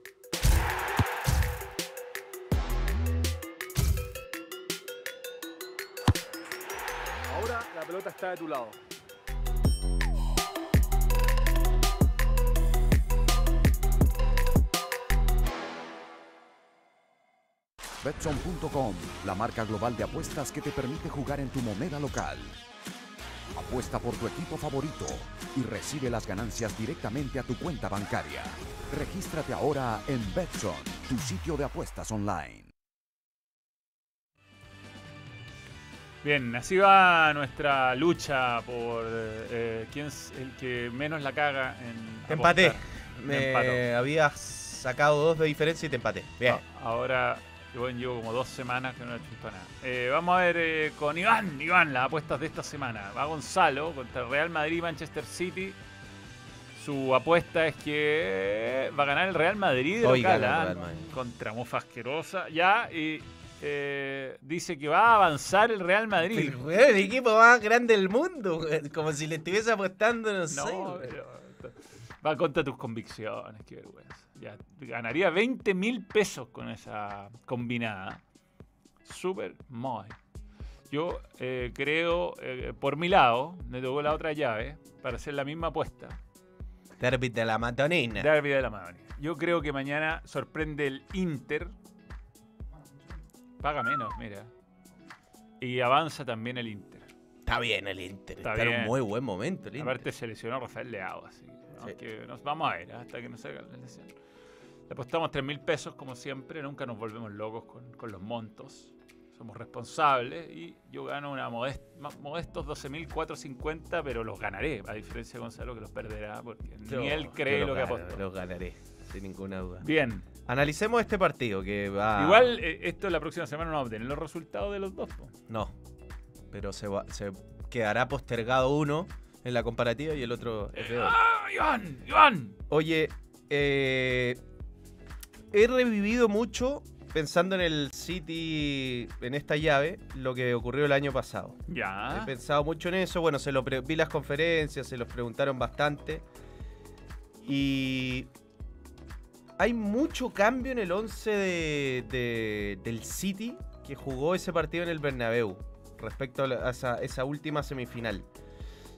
Ahora la pelota está de tu lado. Betson.com, la marca global de apuestas que te permite jugar en tu moneda local. Apuesta por tu equipo favorito y recibe las ganancias directamente a tu cuenta bancaria. Regístrate ahora en Betson, tu sitio de apuestas online. Bien, así va nuestra lucha por eh, quién es el que menos la caga en. Te empaté. Me empató. habías sacado dos de diferencia y te empaté. Bien. A- Ahora, yo llevo como dos semanas que no he hecho nada. Eh, vamos a ver eh, con Iván, Iván, las apuestas de esta semana. Va Gonzalo contra Real Madrid y Manchester City. Su apuesta es que va a ganar el Real Madrid de local, ¿ah? Real Madrid. contra Mofa Asquerosa. Ya, y eh, dice que va a avanzar el Real Madrid. El, equipo más grande del mundo. Como si le estuviese apostando, no, sé. No, pero- va contra tus convicciones, qué vergüenza. Ya, ganaría 20 mil pesos con esa combinada. Super muy. Yo eh, creo, eh, por mi lado, me tocó la otra llave para hacer la misma apuesta. Derby de la Matonina. Derby de la Madrid. Yo creo que mañana sorprende el Inter. Paga menos, mira. Y avanza también el Inter. Está bien el Inter. Está Está, en un muy buen momento el Inter. Aparte se lesionó Rafael Leao, así que, aunque nos vamos a ver ¿eh? hasta que nos haga la lesión. Le apostamos 3 mil pesos como siempre, nunca nos volvemos locos con, con los montos. Somos responsables y yo gano una modest, modestos 12.450, pero los ganaré, a diferencia de Gonzalo que los perderá porque Yo- ni él cree los lo que apostó. Los ganaré, sin ninguna duda. Bien, Analicemos este partido que va. igual eh, esto la próxima semana no vamos a obtener los resultados de los dos. po. No. Pero se, va- se quedará postergado uno en la comparativa y el otro es de hoy. ¡Ah, Iván! ¡Iván! Oye, eh, he revivido mucho pensando en el City, en esta llave, lo que ocurrió el año pasado. Ya. He pensado mucho en eso. Bueno, se lo pre- vi las conferencias, se los preguntaron bastante. Y hay mucho cambio en el 11 de- de- del City que jugó ese partido en el Bernabéu respecto a, esa, esa última semifinal.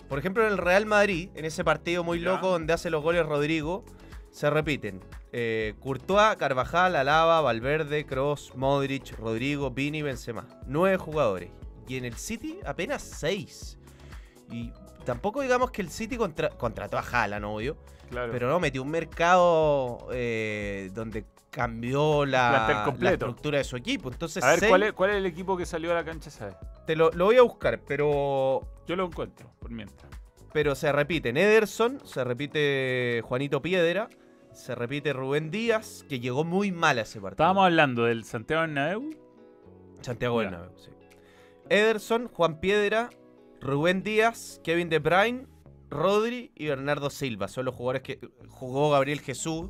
Por ejemplo, en el Real Madrid, en ese partido muy loco donde hace los goles Rodrigo, se repiten. Eh, Courtois, Carvajal, Alaba, Valverde, Cross, Modric, Rodrigo, Vini, Benzema. Nueve jugadores. Y en el City apenas seis. Y tampoco digamos que el City contra- contrató a Haaland, obvio. Claro. Pero no, metió un mercado eh, donde cambió la, estructura de su equipo. Entonces, a ver, seis- ¿cuál es, ¿cuál es el equipo que salió a la cancha, sabes? te lo, lo voy a buscar, pero Yo lo encuentro, por mientras. pero se repiten Ederson, se repite Juanito Piedra, se repite Rubén Díaz, que llegó muy mal a ese partido. Estábamos hablando del Santiago Bernabéu. Santiago. Bernabéu, sí. Ederson, Juan Piedra, Rubén Díaz, Kevin De Bruyne, Rodri y Bernardo Silva. Son los jugadores que jugó Gabriel Jesús,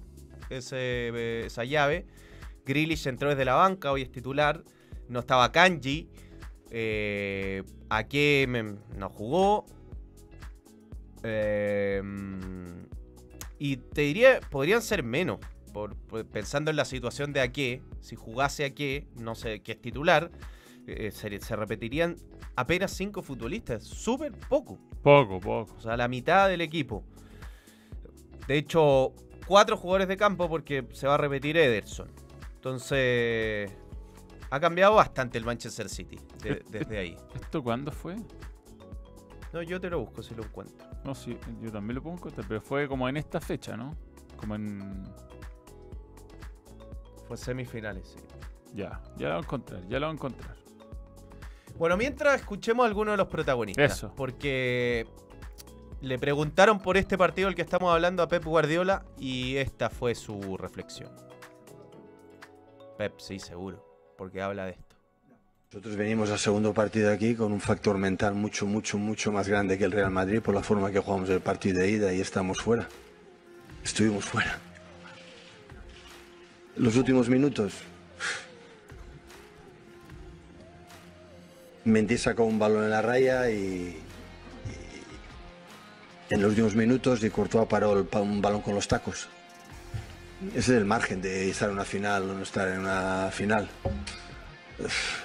ese- esa llave. Grealish entró desde la banca, hoy es titular. No estaba Kanji. Eh, Ake no jugó. Eh, y te diría, podrían ser menos. pensando en la situación de Ake, si jugase Ake, no sé, que es titular, eh, se, se repetirían apenas cinco futbolistas. Súper poco. Poco, poco. O sea, la mitad del equipo. De hecho, cuatro jugadores de campo porque se va a repetir Ederson. Entonces, ha cambiado bastante el Manchester City de- desde ahí. ¿Esto cuándo fue? No, yo te lo busco si lo encuentro. No, sí, yo también lo pongo en cuenta, pero fue como en esta fecha, ¿no? Como en... Fue semifinales, sí. Ya, ya lo voy a encontrar, ya lo voy a encontrar. Bueno, mientras escuchemos a algunos de los protagonistas. Eso. Porque le preguntaron por este partido del que estamos hablando a Pep Guardiola y esta fue su reflexión. Pep, sí, seguro. Porque habla de esto. Nosotros venimos al segundo partido aquí con un factor mental mucho, mucho, mucho más grande que el Real Madrid por la forma que jugamos el partido de ida y estamos fuera. Estuvimos fuera. Los últimos minutos. Mendy sacó un balón en la raya y, en los últimos minutos y Courtois paró el un balón con los tacos. Ese es el margen de estar en una final o no estar en una final.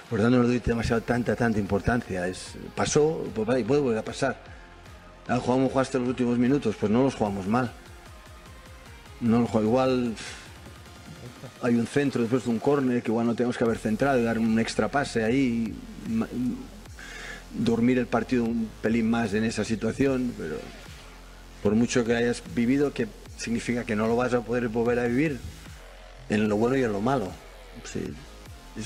Por tanto, no le doy demasiado tanta, tanta importancia. Es, pasó pues, y puede volver a pasar. Ah, jugamos hasta los últimos minutos, pues no los jugamos mal. No los jugamos igual. Hay un centro después de un córner que igual no tenemos que haber centrado dar un extra pase ahí. Dormir el partido un pelín más en esa situación, pero por mucho que hayas vivido, que significa que no lo vas a poder volver a vivir en lo bueno y en lo malo. Sí,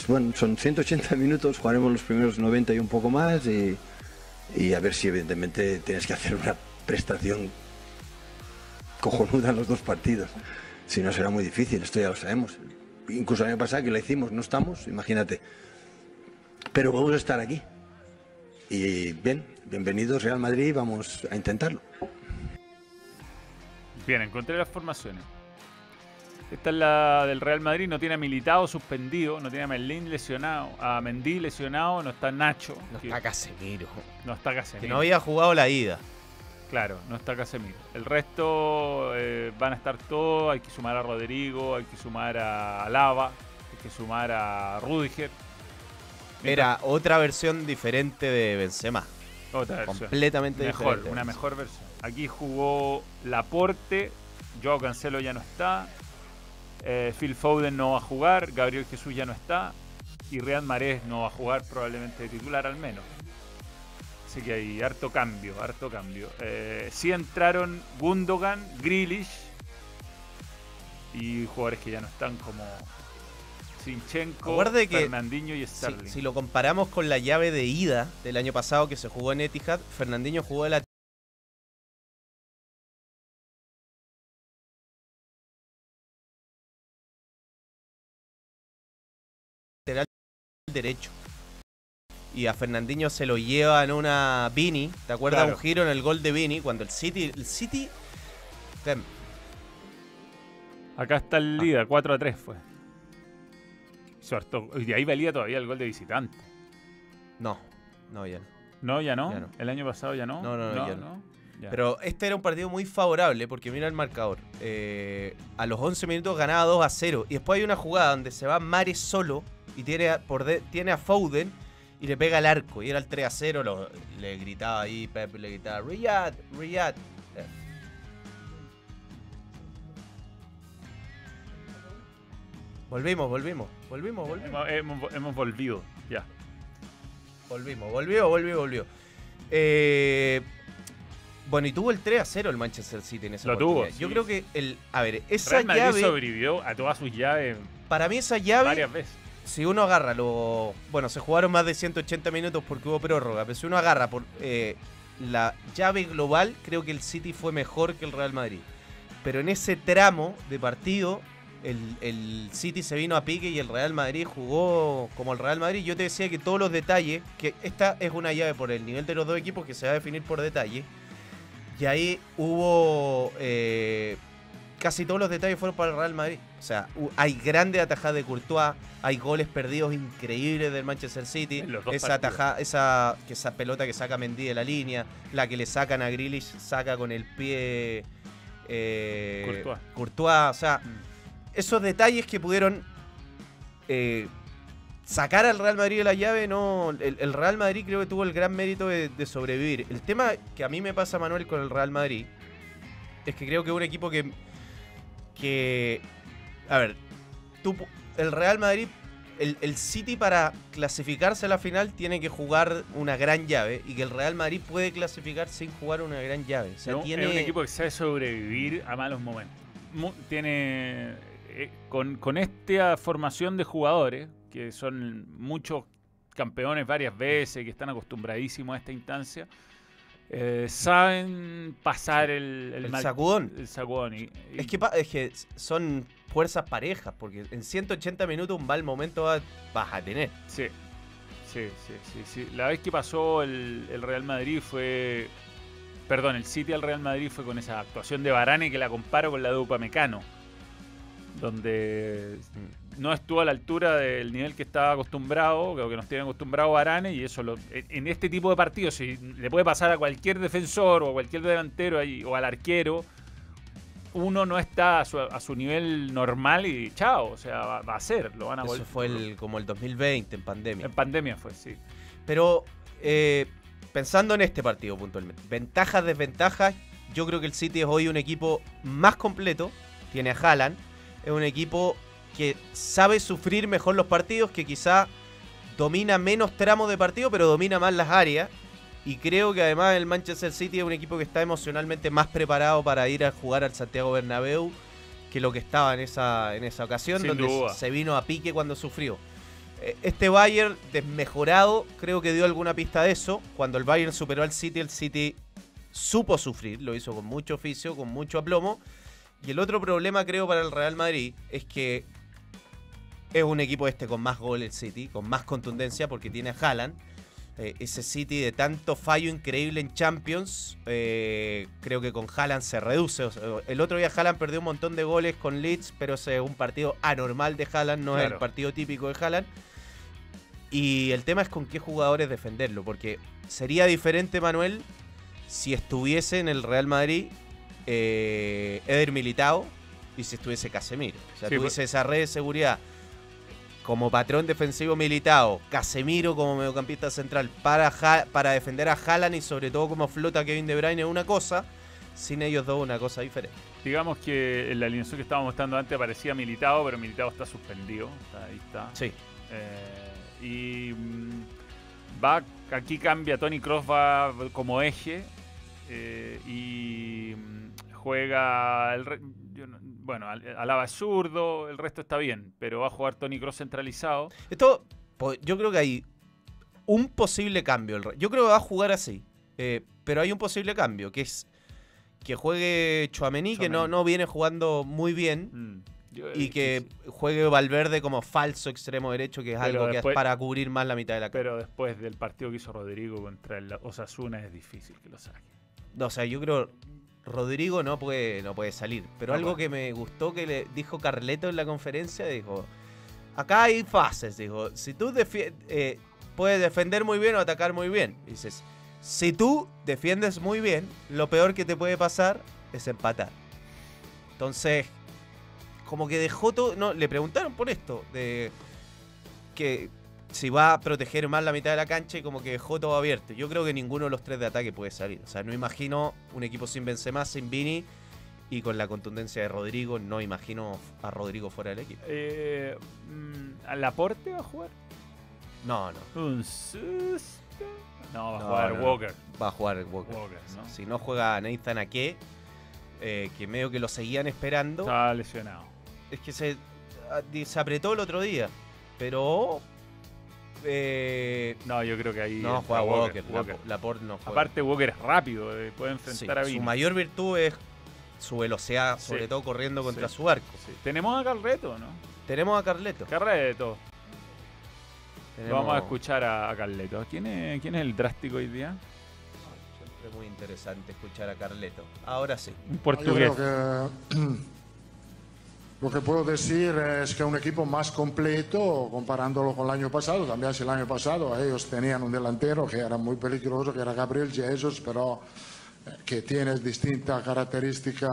bueno, son 180 (laughs) minutos, jugaremos los primeros 90 y un poco más y, y a ver si evidentemente tienes que hacer una prestación cojonuda en los dos partidos. Si no será muy difícil, esto ya lo sabemos. Incluso el año pasado que lo hicimos, no estamos, imagínate. Pero vamos a estar aquí. Y bien, bienvenidos Real Madrid, vamos a intentarlo. Bien, encontré las formaciones. Esta es la del Real Madrid, no tiene a Militao suspendido, no tiene a Merlín lesionado, a Mendy lesionado, no está Nacho. No que- está Casemiro. no está Casemiro. Que no había jugado la ida. Claro, no está Casemiro. El resto eh, van a estar todos, hay que sumar a Rodrigo, hay que sumar a Lava, hay que sumar a Rudiger. Era otra versión diferente de Benzema. Otra versión. Completamente mejor, diferente. una mejor versión. Aquí jugó Laporte, Joao Cancelo ya no está, eh, Phil Foden no va a jugar, Gabriel Jesús ya no está y Riyad Mahrez no va a jugar probablemente de titular al menos. Así que hay harto cambio, harto cambio. Eh, sí entraron Gundogan, Grealish y jugadores que ya no están como Sinchenko, que Fernandinho y Si, Sterling. si lo comparamos con la llave de ida del año pasado que se jugó en Etihad, Fernandinho jugó de la lateral derecho. Y a Fernandinho se lo lleva en una Vini. ¿Te acuerdas Claro. un giro en el gol de Vini? Cuando el City. El City. Acá está Ah. el líder, 4 a 3 fue. Harto- Y de ahí valía todavía el gol de visitante. No, no, ya no. No, ya no. Ya no. El año pasado ya no. No, no, no, ya no. Ya. Pero este era un partido muy favorable porque mira el marcador. Eh, a los 11 minutos ganaba 2 a 0. Y después hay una jugada donde se va Mares solo y tiene a, por de- tiene a Foden y le pega al arco. Y era el 3 a 0. lo- le gritaba ahí, Pep le gritaba, Riyad, Riyad. Eh. Volvimos, volvimos, volvimos, volvimos. hemos, hemos- hemos volvido. Ya. Volvimos, volvió, volvió, volvió. Eh, bueno, y tuvo el 3 a 0 el Manchester City en esa Lo tuvo. Yo creo que el. A ver, esa Real Madrid llave. sobrevivió a todas sus llaves Para mí, esa llave. varias veces. Si uno agarra lo. Bueno, se jugaron más de 180 minutos porque hubo prórroga. Pero si uno agarra por eh, la llave global, creo que el City fue mejor que el Real Madrid. Pero en ese tramo de partido, el, el City se vino a pique y el Real Madrid jugó como el Real Madrid. Yo te decía que todos los detalles, que esta es una llave por el nivel de los dos equipos que se va a definir por detalle. Y ahí hubo. eh, casi todos los detalles fueron para el Real Madrid. O sea, hay grandes atajadas de Courtois, hay goles perdidos increíbles del Manchester City. Esa atajada, esa, pelota que saca Mendy de la línea, la que le sacan a Grealish, saca con el pie. eh, Courtois. Courtois, o sea, esos detalles que pudieron eh, sacar al Real Madrid de la llave, no. El, el Real Madrid creo que tuvo el gran mérito de, de sobrevivir. El tema que a mí me pasa, Manuel, con el Real Madrid, es que creo que un equipo que. Que a ver, tú, el Real Madrid, el, el City para clasificarse a la final tiene que jugar una gran llave y que el Real Madrid puede clasificar sin jugar una gran llave. O sea, No, tiene. Es un equipo que sabe sobrevivir a malos momentos. Tiene. eh, con, con esta formación de jugadores, que son muchos campeones varias veces, que están acostumbradísimos a esta instancia, eh, saben pasar el, El mal- sacudón. el sacudón. y- y- Es que, es que son fuerzas parejas, porque en 180 minutos un mal momento va- vas a tener. Sí, sí, sí, sí, sí. La vez que pasó el, el Real Madrid fue. Perdón, el City al Real Madrid fue con esa actuación de Varane que la comparo con la de Upamecano. Donde no estuvo a la altura del nivel que estaba acostumbrado, o que nos tiene acostumbrado Varane, y eso lo- en en este tipo de partidos, si le puede pasar a cualquier defensor o a cualquier delantero ahí, o al arquero, uno no está a su, a su nivel normal y chao, o sea, va, va a ser, lo van a Eso vol- fue el, como el 2020 en pandemia. En pandemia fue, sí. Pero eh, pensando en este partido puntualmente, ventajas, desventajas, yo creo que el City es hoy un equipo más completo, tiene a Haaland, es un equipo que sabe sufrir mejor los partidos, que quizá domina menos tramos de partido, pero domina más las áreas. Y creo que además el Manchester City es un equipo que está emocionalmente más preparado para ir a jugar al Santiago Bernabéu que lo que estaba en esa, en esa ocasión, Sin donde duda. se vino a pique cuando sufrió. Eh, Este Bayern desmejorado creo que dio alguna pista de eso. Cuando el Bayern superó al City, el City supo sufrir, lo hizo con mucho oficio, con mucho aplomo. Y el otro problema creo para el Real Madrid es que es un equipo este con más gol el City, con más contundencia porque tiene a Haaland. Eh, ese City de tanto fallo increíble en Champions, eh, creo que con Haaland se reduce. O sea, el otro día Haaland perdió un montón de goles con Leeds, pero es un partido anormal de Haaland, no es el partido típico de Haaland. Y el tema es con qué jugadores defenderlo, porque sería diferente, Manuel, si estuviese en el Real Madrid eh, Eder Militao y si estuviese Casemiro. O sea, Sí, tuviese pues- esa red de seguridad como patrón defensivo Militao, Casemiro como mediocampista central para, Ja- para defender a Haaland y sobre todo como flota Kevin De Bruyne es una cosa, sin ellos dos una cosa diferente. Digamos que en la alineación que estábamos mostrando antes aparecía Militao, pero Militao está suspendido. Está- ahí está. Sí. Eh, y mm, va, aquí cambia, Tony Cross va como eje eh, y mm, juega, el yo no- bueno, Al- Alaba es zurdo, el resto está bien, pero va a jugar Tony Cross centralizado. Esto, yo creo que hay un posible cambio. Yo creo que va a jugar así. eh, pero hay un posible cambio, que es que juegue Chouameni, que no, no viene jugando muy bien. Mm, yo- Y que juegue Valverde como falso extremo derecho, que es Pero algo que es para cubrir más la mitad de la cancha. Pero después del partido que hizo Rodrigo contra el Osasuna es difícil que lo saque. No, o sea, yo creo Rodrigo no puede, no puede salir. Pero No algo puede. que me gustó que le dijo Carleto en la conferencia, dijo, acá hay fases, dijo, si tú eh, puedes defender muy bien o atacar muy bien. Dices, si tú defiendes muy bien, lo peor que te puede pasar es empatar. Entonces, como que dejó todo, no, le preguntaron por esto, de que si va a proteger más la mitad de la cancha y como que dejó todo abierto. Yo creo que ninguno de los tres de ataque puede salir. O sea, no imagino un equipo sin Benzema, sin Vini y con la contundencia de Rodrigo, no imagino a Rodrigo fuera del equipo. Eh, mm, ¿Al aporte va a jugar? No, no. Un susto. No, va a No, jugar no, no. Walker. Va a jugar Walker. Walker. Si no juega Nathan Ake, eh, que medio que lo seguían esperando. Estaba lesionado. Es que se, se apretó el otro día. Pero. Eh, No, yo creo que ahí. no juega Walker. Walker. La- Laporte no juega. Aparte, Walker es rápido, eh, puede Sí, enfrentar a su Vini. mayor virtud es su velocidad, Sí. sobre todo corriendo contra Sí. su arco. Sí. Tenemos a Carleto, ¿no? Tenemos a Carleto. Carleto. Tenemos- Vamos a escuchar a, a Carleto. ¿Quién es, ¿Quién es el drástico hoy día? Siempre muy interesante escuchar a Carleto. Ahora sí. Un Yo portugués. creo que (clears throat) lo que puedo decir es que un equipo más completo, comparándolo con el año pasado, también si el año pasado ellos tenían un delantero que era muy peligroso, que era Gabriel Jesus, pero eh, que tiene distinta característica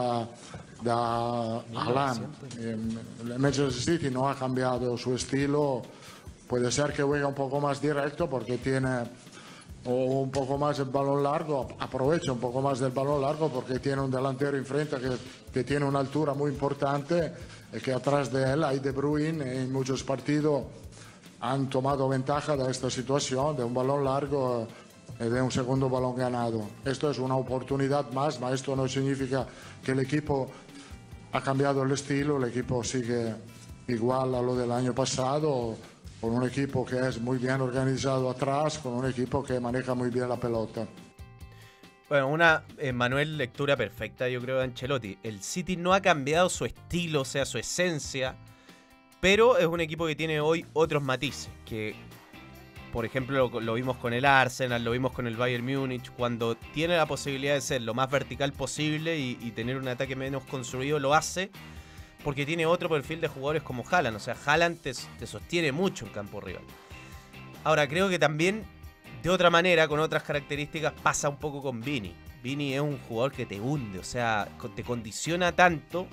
Haaland. Eh, El Manchester City no ha cambiado su estilo, puede ser que juegue un poco más directo porque tiene o un poco más el balón largo, aprovecha un poco más del balón largo porque tiene un delantero enfrente que, que tiene una altura muy importante que atrás de él hay De Bruyne en muchos partidos han tomado ventaja de esta situación, de un balón largo y de un segundo balón ganado. Esto es una oportunidad más, pero esto no significa que el equipo ha cambiado el estilo, el equipo sigue igual a lo del año pasado, con un equipo que es muy bien organizado atrás, con un equipo que maneja muy bien la pelota. Bueno, una, eh, Manuel, lectura perfecta, yo creo, de Ancelotti. El City no ha cambiado su estilo, o sea, su esencia, pero es un equipo que tiene hoy otros matices, que, por ejemplo, lo, vimos con el Arsenal, lo vimos con el Bayern Múnich, cuando tiene la posibilidad de ser lo más vertical posible y, tener un ataque menos construido, lo hace, porque tiene otro perfil de jugadores como Haaland, o sea, Haaland te sostiene mucho en campo rival. Ahora, creo que también de otra manera, con otras características, pasa un poco con Vini. Vini es un jugador que te hunde, o sea, te condiciona tanto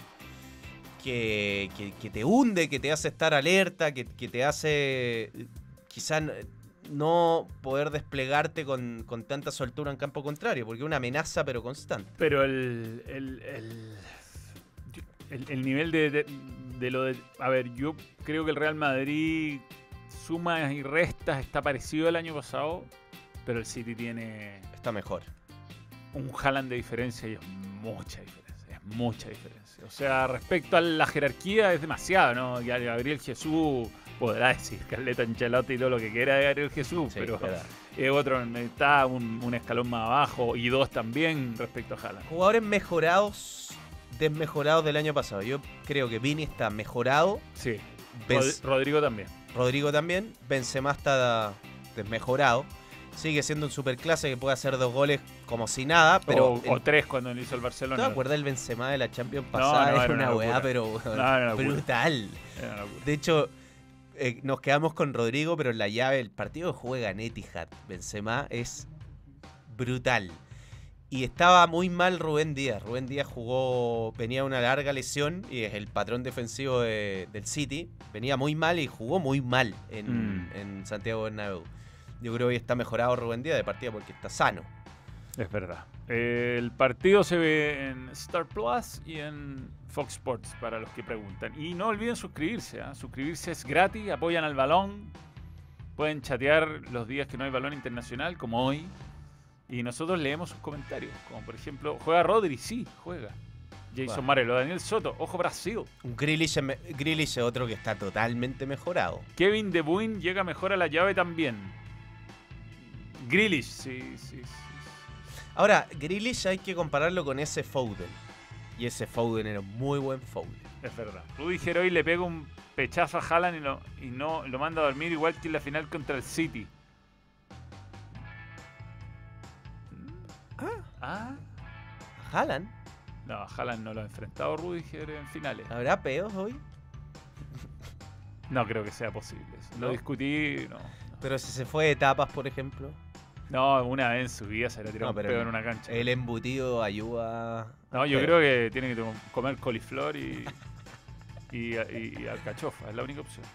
que, que- te hunde, que te hace estar alerta, que, que te hace quizás no poder desplegarte con, con tanta soltura en campo contrario, porque es una amenaza pero constante. Pero el, el, el- el nivel de, de- de lo de... A ver, yo creo que el Real Madrid sumas y restas está parecido al año pasado, pero el City tiene Está mejor. un Haaland de diferencia y es mucha diferencia, es mucha diferencia. O sea, respecto a la jerarquía es demasiado, ¿no? Gabriel Jesús podrá decir Carleta Ancelotti y todo lo que quiera de Gabriel Jesús, Sí, pero verdad. es otro, está un, un escalón más abajo y dos también respecto a Haaland. Jugadores mejorados, desmejorados del año pasado. Yo creo que Vini está mejorado. Sí. Benz- Rodrigo también. Rodrigo también. Benzema está desmejorado. Sigue siendo un superclase que puede hacer dos goles como si nada, pero... o, o tres cuando lo hizo el ¿Te Barcelona. acuerdas del Benzema de la Champions No, pasada? no, era una una weá, pero No, brutal. De hecho, eh, nos quedamos con Rodrigo, pero en la llave, el partido que juega en Etihad, Benzema, es brutal. Y estaba muy mal Rubén Díaz. Rubén Díaz jugó, venía una larga lesión y es el patrón defensivo de- del City. Venía muy mal y jugó muy mal en, Mm. en Santiago Bernabéu. Yo creo que hoy está mejorado Rubén Díaz de partida porque está sano. Es verdad. El partido se ve en Star Plus y en Fox Sports para los que preguntan. Y no olviden suscribirse. ¿ah? Suscribirse es gratis, apoyan al balón. Pueden chatear los días que no hay balón internacional, como hoy. Y nosotros leemos sus comentarios. Como por ejemplo, ¿juega Rodri? Sí, juega. Jason. Marelo, Daniel Soto, ojo Brasil. Grealish, es me- Grealish es otro que está totalmente mejorado. Kevin De Bruyne llega mejor a la llave también. Grealish, sí, sí, sí. Ahora, Grealish hay que compararlo con ese Foden. Y ese Foden era un muy buen Foden. Es verdad. Rudy Geroy le pega un pechazo a Haaland y, lo, y no lo manda a dormir igual que en la final contra el City. Ah. ¿A Haaland? No, a Haaland no lo ha enfrentado Rudy Geroy en finales. ¿Habrá peos hoy? No creo que sea posible. Lo ¿No? discutí, no. Pero si se fue de etapas, por ejemplo. No, una vez en su vida se le tiró No, un pedo en una cancha. El embutido ayuda. No, yo creo que tiene que comer coliflor y, y, y- y alcachofa, es la única opción.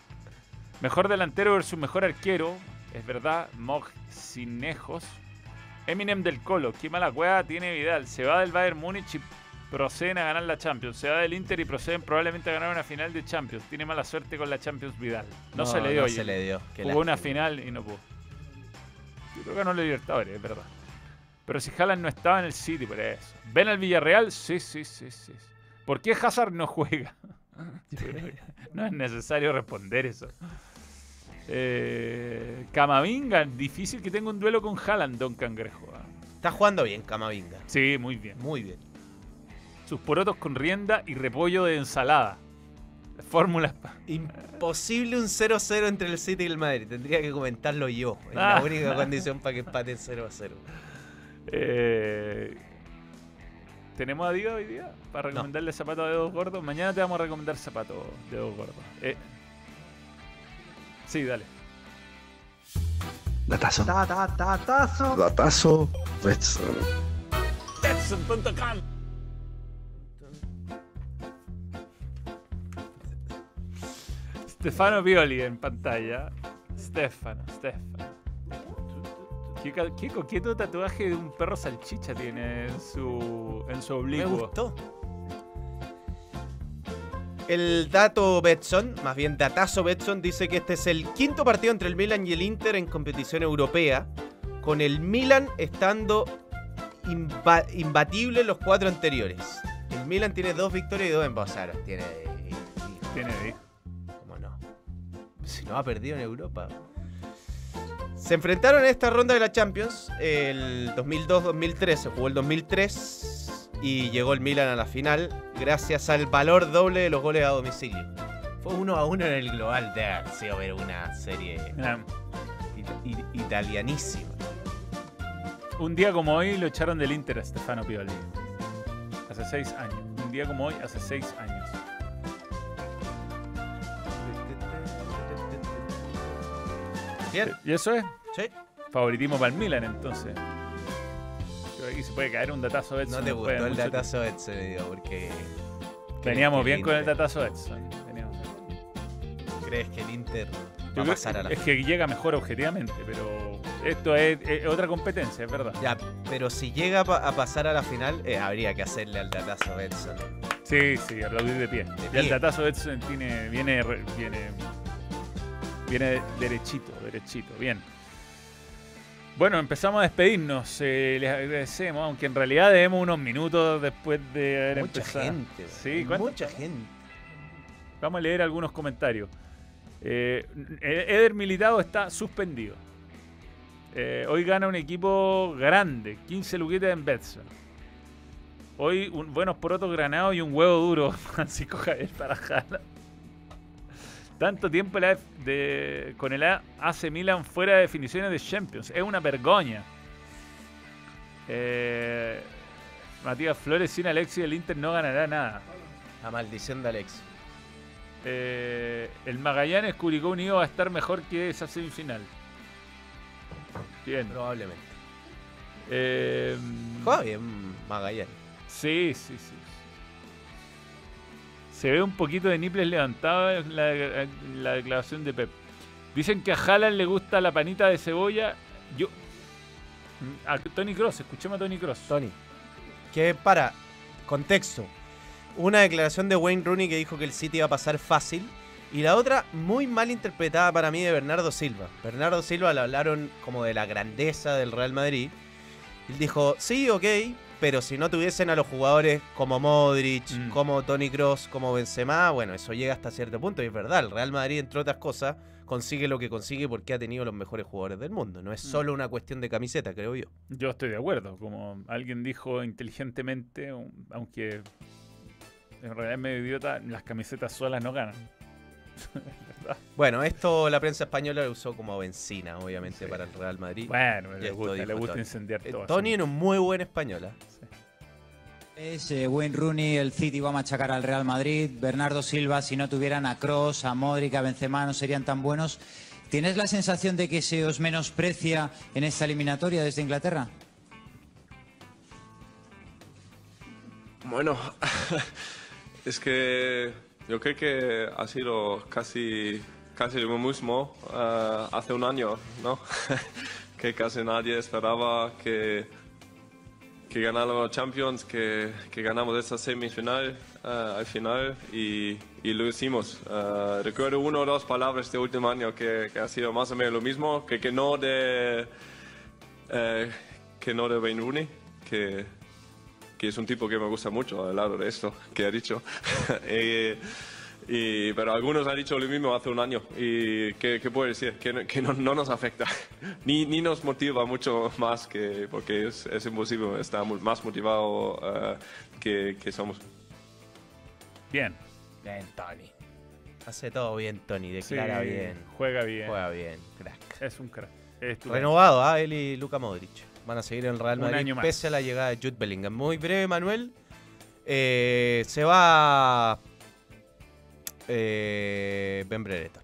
Mejor delantero versus mejor arquero, es verdad, Mog Cinejos. Eminem del Colo, qué mala cueva tiene Vidal. Se va del Bayern Múnich y proceden a ganar la Champions. Se va del Inter y proceden probablemente a ganar una final de Champions. Tiene mala suerte con la Champions Vidal. No, se le dio. No oye. se le dio. Qué Jugó una final y no pudo. Yo creo que ganó la Libertadores, es verdad. Pero si Haaland no estaba en el City, por eso. ¿Ven al Villarreal? Sí, sí, sí, sí. ¿Por qué Hazard no juega? (laughs) No es necesario responder eso. Eh, Camavinga, difícil que tenga un duelo con Haaland, Don Cangrejo. ¿ah? Está jugando bien, Camavinga. Sí, muy bien. Muy bien. Sus porotos con rienda y repollo de ensalada. Fórmulas. Imposible un 0-0 entre el City y el Madrid. Tendría que comentarlo yo. Es Ah. la única (laughs) condición para que empaten 0-0. Eh, ¿Tenemos a Diego hoy día? Para No. recomendarle zapatos de dedos gordos. Mañana te vamos a recomendar zapatos de dedos gordos. Eh, sí, dale. Datazo. datazo. Datazo. Betson. Betson.com Stefano Pioli en pantalla. Stefano, Stefano. Qué, coqueto tatuaje de un perro salchicha tiene en su, en su Me oblicuo. gustó. El dato Betson, más bien datazo Betson, dice que este es el quinto partido entre el Milan y el Inter en competición europea, con el Milan estando imba- imbatible en los cuatro anteriores. El Milan tiene dos victorias y dos empasados. Tiene, Tiene hijo. ¿Cómo no? Si no ha perdido en Europa. Se enfrentaron en esta ronda de la Champions el 2002-2003, se jugó el 2003 y llegó el Milan a la final gracias al valor doble de los goles a domicilio. Fue uno a uno en el global de sido ver una serie it- it- italianísima. Un día como hoy lo echaron del Inter a Stefano Pioli. Hace seis años. Un día como hoy, hace seis años. Bien, ¿Y eso es? sí. Favoritismo para el Milan, entonces. Aquí se puede caer un datazo Edson. No te gustó el datazo Edson, digo, porque... Veníamos bien con el datazo Edson. Veníamos. ¿Crees que el Inter va a pasar a la es que llega mejor objetivamente, pero esto es, es otra competencia, es verdad. Ya, pero si llega a, pa- a pasar a la final, eh, habría que hacerle al datazo Edson. Sí, sí, aplaudir de pie. De Y el datazo Edson tiene, viene, viene, viene derechito, derechito, bien. Bueno, empezamos a despedirnos. eh, les agradecemos, aunque en realidad debemos unos minutos después de haber Mucha empezado. gente. Sí, mucha gente. Vamos a leer algunos comentarios. Eh, Eder Militado está suspendido. Eh, hoy gana un equipo grande, 15 luquitas en Betson. Hoy un, buenos porotos granados y un huevo duro, (laughs) Francisco Javier Tarajana. Tanto tiempo la F- de- con el A- AC Milan fuera de definiciones de Champions. Es una vergoña. Eh, Matías Flores sin Alexis el Inter no ganará nada. La maldición de Alex. Eh, el Magallanes Curicó Unido va a estar mejor que esa semifinal. Bien. Probablemente. Eh, Juega bien Magallanes. sí, sí, sí. Se ve un poquito de niples levantado en la, declaración de Pep. Dicen que a Haaland le gusta la panita de cebolla. Yo. A Tony Cross, escuchemos a Tony Cross. Tony. Que para, contexto. Una declaración de Wayne Rooney que dijo que el City iba a pasar fácil. Y la otra, muy mal interpretada para mí, de Bernardo Silva. Bernardo Silva le hablaron como de la grandeza del Real Madrid. Él dijo, sí, ok, pero si no tuviesen a los jugadores como Modric, Mm. como Tony Cross, como Benzema, bueno, eso llega hasta cierto punto. Y es verdad, el Real Madrid, entre otras cosas, consigue lo que consigue porque ha tenido los mejores jugadores del mundo. No es Mm. solo una cuestión de camiseta, creo yo. Yo estoy de acuerdo. Como alguien dijo inteligentemente, un- aunque en realidad es medio idiota, las camisetas solas no ganan. (laughs) Bueno, esto la prensa española lo usó como benzina, obviamente, Sí. para el Real Madrid. Bueno, le gusta, le dijo gusta Tony. incendiar Eh, todo. Tony así. era un muy buen español. ¿ah? Es eh, Wayne Rooney, el City va a machacar al Real Madrid. Bernardo Silva, si no tuvieran a Cross, a Modric, a Benzema, no serían tan buenos. ¿Tienes la sensación de que se os menosprecia en esta eliminatoria desde Inglaterra? Bueno, (laughs) es que yo creo que ha sido casi, casi lo mismo eh, hace un año, ¿no? (laughs) que casi nadie esperaba que, que ganáramos la Champions, que, que ganamos esa semifinal eh, al final y, y lo hicimos. Eh, recuerdo una o dos palabras de último año que, que ha sido más o menos lo mismo, que, que no de... que no de Wayne Rooney, que, que es un tipo que me gusta mucho al lado de esto que ha dicho. (laughs) Eh, y- pero algunos han dicho lo mismo hace un año. ¿Y qué, qué puedo decir? Que, no- que no, no nos afecta. (laughs) Ni, ni nos motiva mucho más, que, porque es, es imposible estar mu- más motivado eh, que, que somos. Bien. Bien, Tony. Hace todo bien, Tony. Declara Sí, bien. Juega bien. Juega bien, crack. Es un crack. Es. Renovado, ¿ah? Él y Luka Modric. Van a seguir en el Real Madrid año más. pese a la llegada de Jude Bellingham. Muy breve, Manuel. Eh, se va eh, Ben Brereton.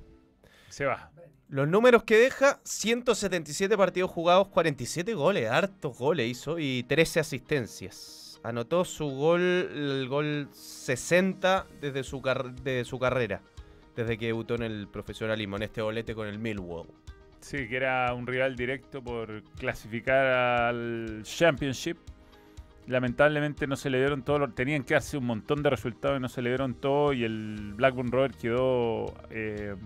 Se va. Los números que deja, 177 partidos jugados, 47 goles, hartos goles hizo y 13 asistencias. Anotó su gol, el gol 60 desde su, car- de su carrera, desde que debutó en el profesionalismo, en este bolete con el Millwall. Sí, que era un rival directo por clasificar al Championship. Lamentablemente no se le dieron todos los... Tenían que darse un montón de resultados y no se le dieron todo. Y el Blackburn Rovers quedó eh,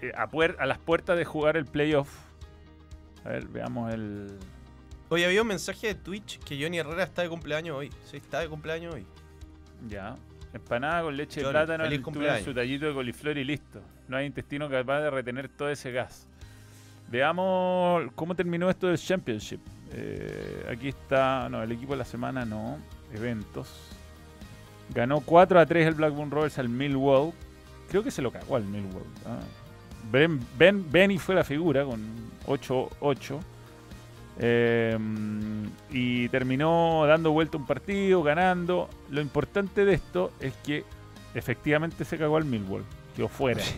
eh, a, puer- a las puertas de jugar el playoff. A ver, veamos el... Hoy había un mensaje de Twitch que Johnny Herrera está de cumpleaños hoy. Sí, está de cumpleaños hoy. Ya. Empanada con leche de Johnny, plátano, feliz el tubo en su tallito de coliflor y listo. No hay intestino capaz de retener todo ese gas. Veamos cómo terminó esto del Championship. Eh, aquí está, no, el equipo de la semana no, eventos. Ganó 4 a 3 el Blackburn Rovers al Millwall. Creo que se lo cagó al Millwall. ah. Ben, ben- Benny fue la figura con 8-8. Eh, y terminó dando vuelta un partido, ganando. Lo importante de esto es que efectivamente se cagó al Millwall. Quedó fuera. (laughs)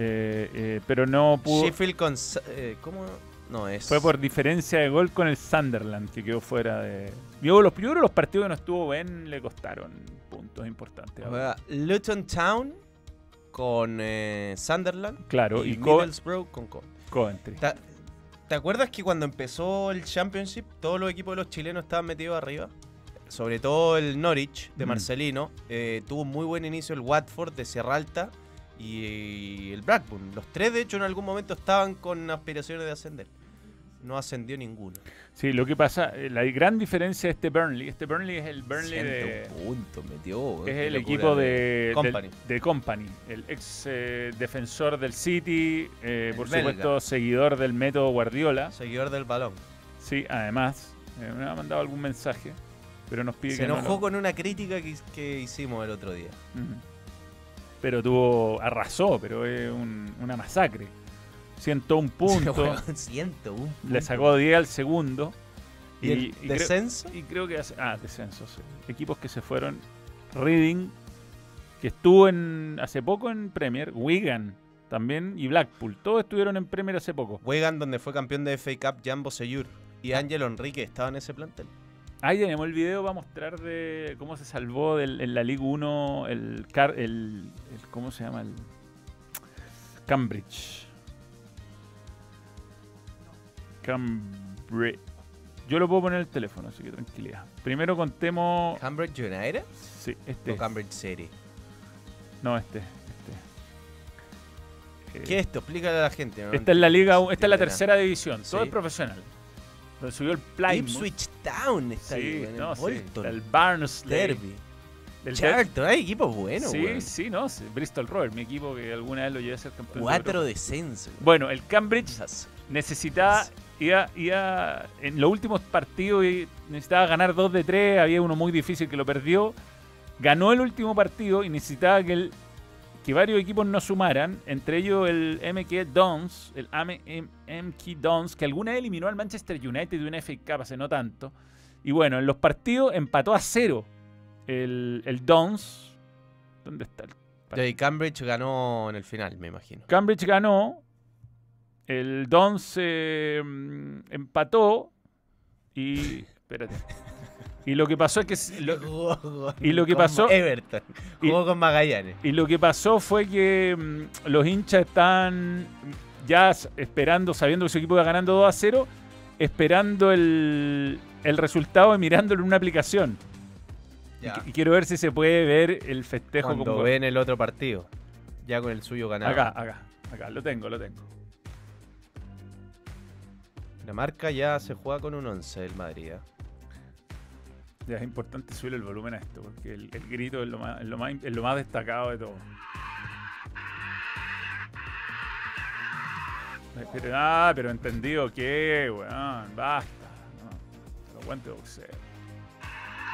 Eh, eh, pero no pudo. Sheffield con. Eh, ¿Cómo? No, es. Fue por diferencia de gol con el Sunderland que quedó fuera de. Yo, los, que los partidos que no estuvo Ben le costaron puntos importantes. Luton Town con Sunderland. Claro, y, y Middlesbrough con Co- Coventry. ¿Te, te acuerdas que cuando empezó el Championship, todos los equipos de los chilenos estaban metidos arriba? Sobre todo el Norwich de Mm. Marcelino. eh, tuvo un muy buen inicio el Watford de Sierra Alta y el Blackburn. Los tres, de hecho, en algún momento estaban con aspiraciones de ascender. No ascendió ninguno. Sí, lo que pasa, eh, la gran diferencia de este Burnley, este Burnley es el Burnley de. 101 puntos metió. Es el equipo de Company. de Company, el ex eh, defensor del City, eh, El por belga. supuesto seguidor del método Guardiola. Seguidor del balón. Sí, además, eh, me ha mandado algún mensaje, pero nos pide Se que no enojó lo- con una crítica que, que hicimos el otro día. Pero tuvo, arrasó, pero es un- una masacre. 101 (laughs) puntos. Weón, 101 Le sacó 10 al segundo. ¿Y el creo- descenso? y creo que hace. Ah, descenso, sí. Equipos que se fueron. Reading, que estuvo en hace poco en Premier. Wigan también. Y Blackpool. Todos estuvieron en Premier hace poco. Wigan, donde fue campeón de FA Cup, Jambo Seyur. Y Ángelo Enrique estaba en ese plantel. Ahí tenemos el video para mostrar de cómo se salvó del- en la Liga 1 el, car- el, el- ¿Cómo se llama? El Cambridge. Cambridge. Yo lo puedo poner en el teléfono, así que tranquilidad. Primero contemos. ¿Cambridge United? Sí, este. ¿O Cambridge City? No, este. este. Eh, ¿Qué es esto? Explícale a la gente. no Esta es la Liga, esta es la tercera división. Todo Sí. es profesional. Donde subió el Plymouth. Ipswich Town está ahí, Sí, el no, sí, Bolton. el Barnsley. Derby. Del Charlton, hay equipos buenos, Sí, sí, no. sí, Bristol Rovers, mi equipo que alguna vez lo llevé a ser campeón. de Cuatro Europa. descensos. Bueno, el Cambridge necesitaba, iba, iba- en los últimos partidos y necesitaba ganar 2 de 3, había uno muy difícil que lo perdió. Ganó el último partido y necesitaba que, el, que varios equipos no sumaran, entre ellos el MK Dons, el MK Dons, que alguna vez eliminó al Manchester United de una FA Cup hace no tanto. Y bueno, en los partidos empató a cero el, el Dons. ¿Dónde está el Y Cambridge ganó en el final, me imagino. Cambridge ganó. El Dons eh, mm, empató. Y. Espérate. Y lo que pasó es que. y lo que Con pasó. Everton. Jugó con Magallanes. Y lo que pasó fue que mm, los hinchas estaban ya esperando, sabiendo que su equipo iba ganando 2 a 0, esperando el, el resultado y mirándolo en una aplicación. Y quiero ver si se puede ver el festejo Cuando como- ven el otro partido. Ya con el suyo ganado. Acá, acá, acá, lo tengo, lo tengo. La marca ya se juega con un 11 del Madrid. ¿eh? Ya es importante subir el volumen a esto, porque el, el grito es lo, más, es, lo más, es lo más destacado de todo. Pero, ah, pero entendido que, weón, basta. No, pero aguante boxeo.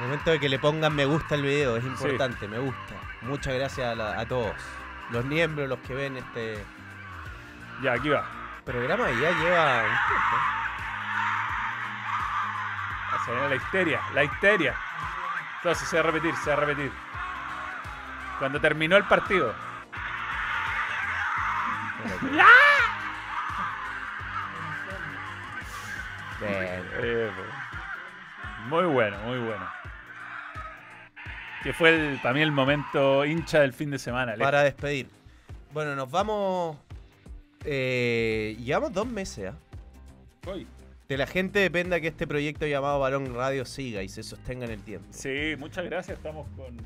Momento de que le pongan me gusta al video, es importante, me gusta. Muchas gracias a, la- a todos. Los miembros, los que ven este Ya, aquí va. programa y ya lleva un tiempo. Ah, Se viene la histeria, la histeria. Entonces se va a repetir, se va a repetir. Cuando terminó el partido. Eh, muy bueno, muy bueno. Que fue el, para mí el momento hincha del fin de semana. Alex. Para despedir. Bueno, nos vamos. Eh, llevamos dos meses. ¿ah? Hoy. De la gente dependa que este proyecto llamado Balón Radio siga y se sostenga en el tiempo. Sí, muchas gracias. Estamos con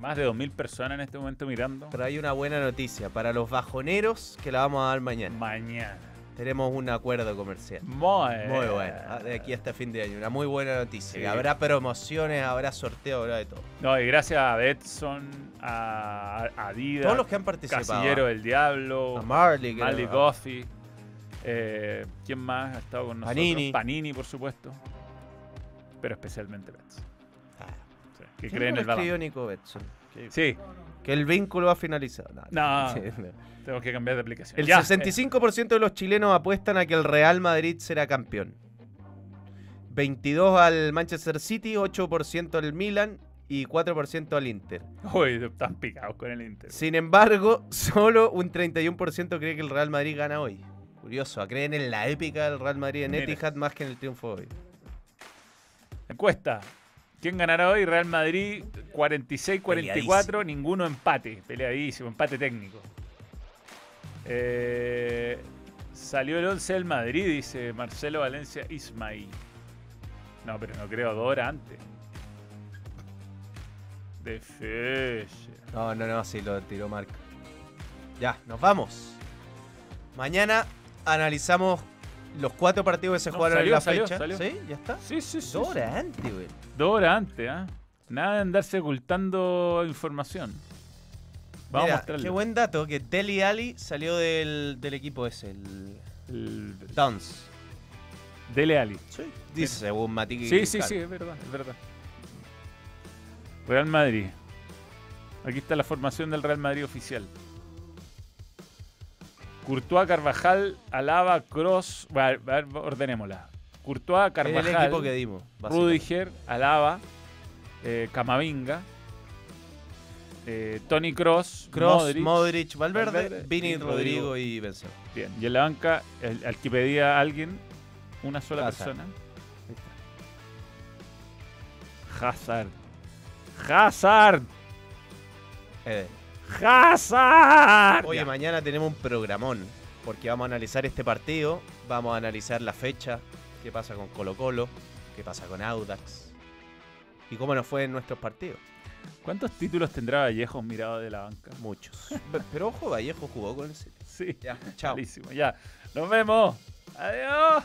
más de 2.000 personas en este momento mirando. Pero hay una buena noticia para los bajoneros que la vamos a dar mañana. Mañana. Tenemos un acuerdo comercial. Muy, Muy bueno. ah, De aquí hasta fin de año. Una muy buena noticia. Sí. Habrá promociones, habrá sorteo, habrá de todo. No, y gracias a Betson, a, Adidas, Todos los que han participado, Casillero del Diablo, A Marley, Marley Goffey. Eh, ¿Quién más ha estado con nosotros? Panini. Panini, por supuesto. Pero especialmente Betson. Sí, que ¿Quién creen no en el. Nico Betson? Que, Sí. que el vínculo ha finalizado. No, (laughs) Sí, tenemos que cambiar de aplicación. El Ya, 65% de los chilenos apuestan a que el Real Madrid será campeón. 22 al Manchester City, 8% al Milan y 4% al Inter. Uy, están picados con el Inter. Sin embargo, solo un 31% cree que el Real Madrid gana hoy. Curioso, creen en la épica del Real Madrid en Mira. Etihad más que en el triunfo de hoy. Encuesta. ¿Quién ganará hoy? Real Madrid 46-44, Peleadísimo. ninguno empate. Peleadísimo, empate técnico. Eh, salió el 11 del Madrid, dice Marcelo Valencia Ismail. No, pero no creo, dos horas antes. De Feche. No, no, no, sí, lo tiró Marca. Ya, nos vamos. Mañana analizamos los cuatro partidos que se No, jugaron salió, en la salió, fecha. salió. ¿Sí? ¿Ya está? Sí, sí, sí. Dos sí. horas antes, güey. Dos horas antes, ¿ah? Nada de andarse ocultando información. Vamos Mira, a mostrarlo. Qué buen dato que Deli Ali salió del, del equipo ese, el, El- Dance. Dele Ali. Dice según Mati. Sí, sí, sí, es verdad, es verdad. Real Madrid. Aquí está la formación del Real Madrid oficial. Courtois, Carvajal, Alaba, Cross. A a ordenémosla. Courtois, Es Carvajal, el equipo que dimos. Rudiger, Alaba, eh, Camavinga, eh, Tony Cross, Cross, Modric, Modric, Valverde, Valverde, Vini, Rodrigo y Benzema. Bien, y en la banca, el- al que pedía alguien, una sola Hazard. persona. Hazard. Hazard. Eden. Hazard. Oye, mañana tenemos un programón. Porque vamos a analizar este partido. Vamos a analizar la fecha. Qué pasa con Colo Colo. Qué pasa con Audax. Y cómo nos fue en nuestros partidos. ¿Cuántos títulos tendrá Vallejo mirado de la banca? Muchos. Pe- (laughs) Pero ojo, Vallejo jugó con el City. Sí. Ya, chao. Malísimo. Ya. Nos vemos. Adiós.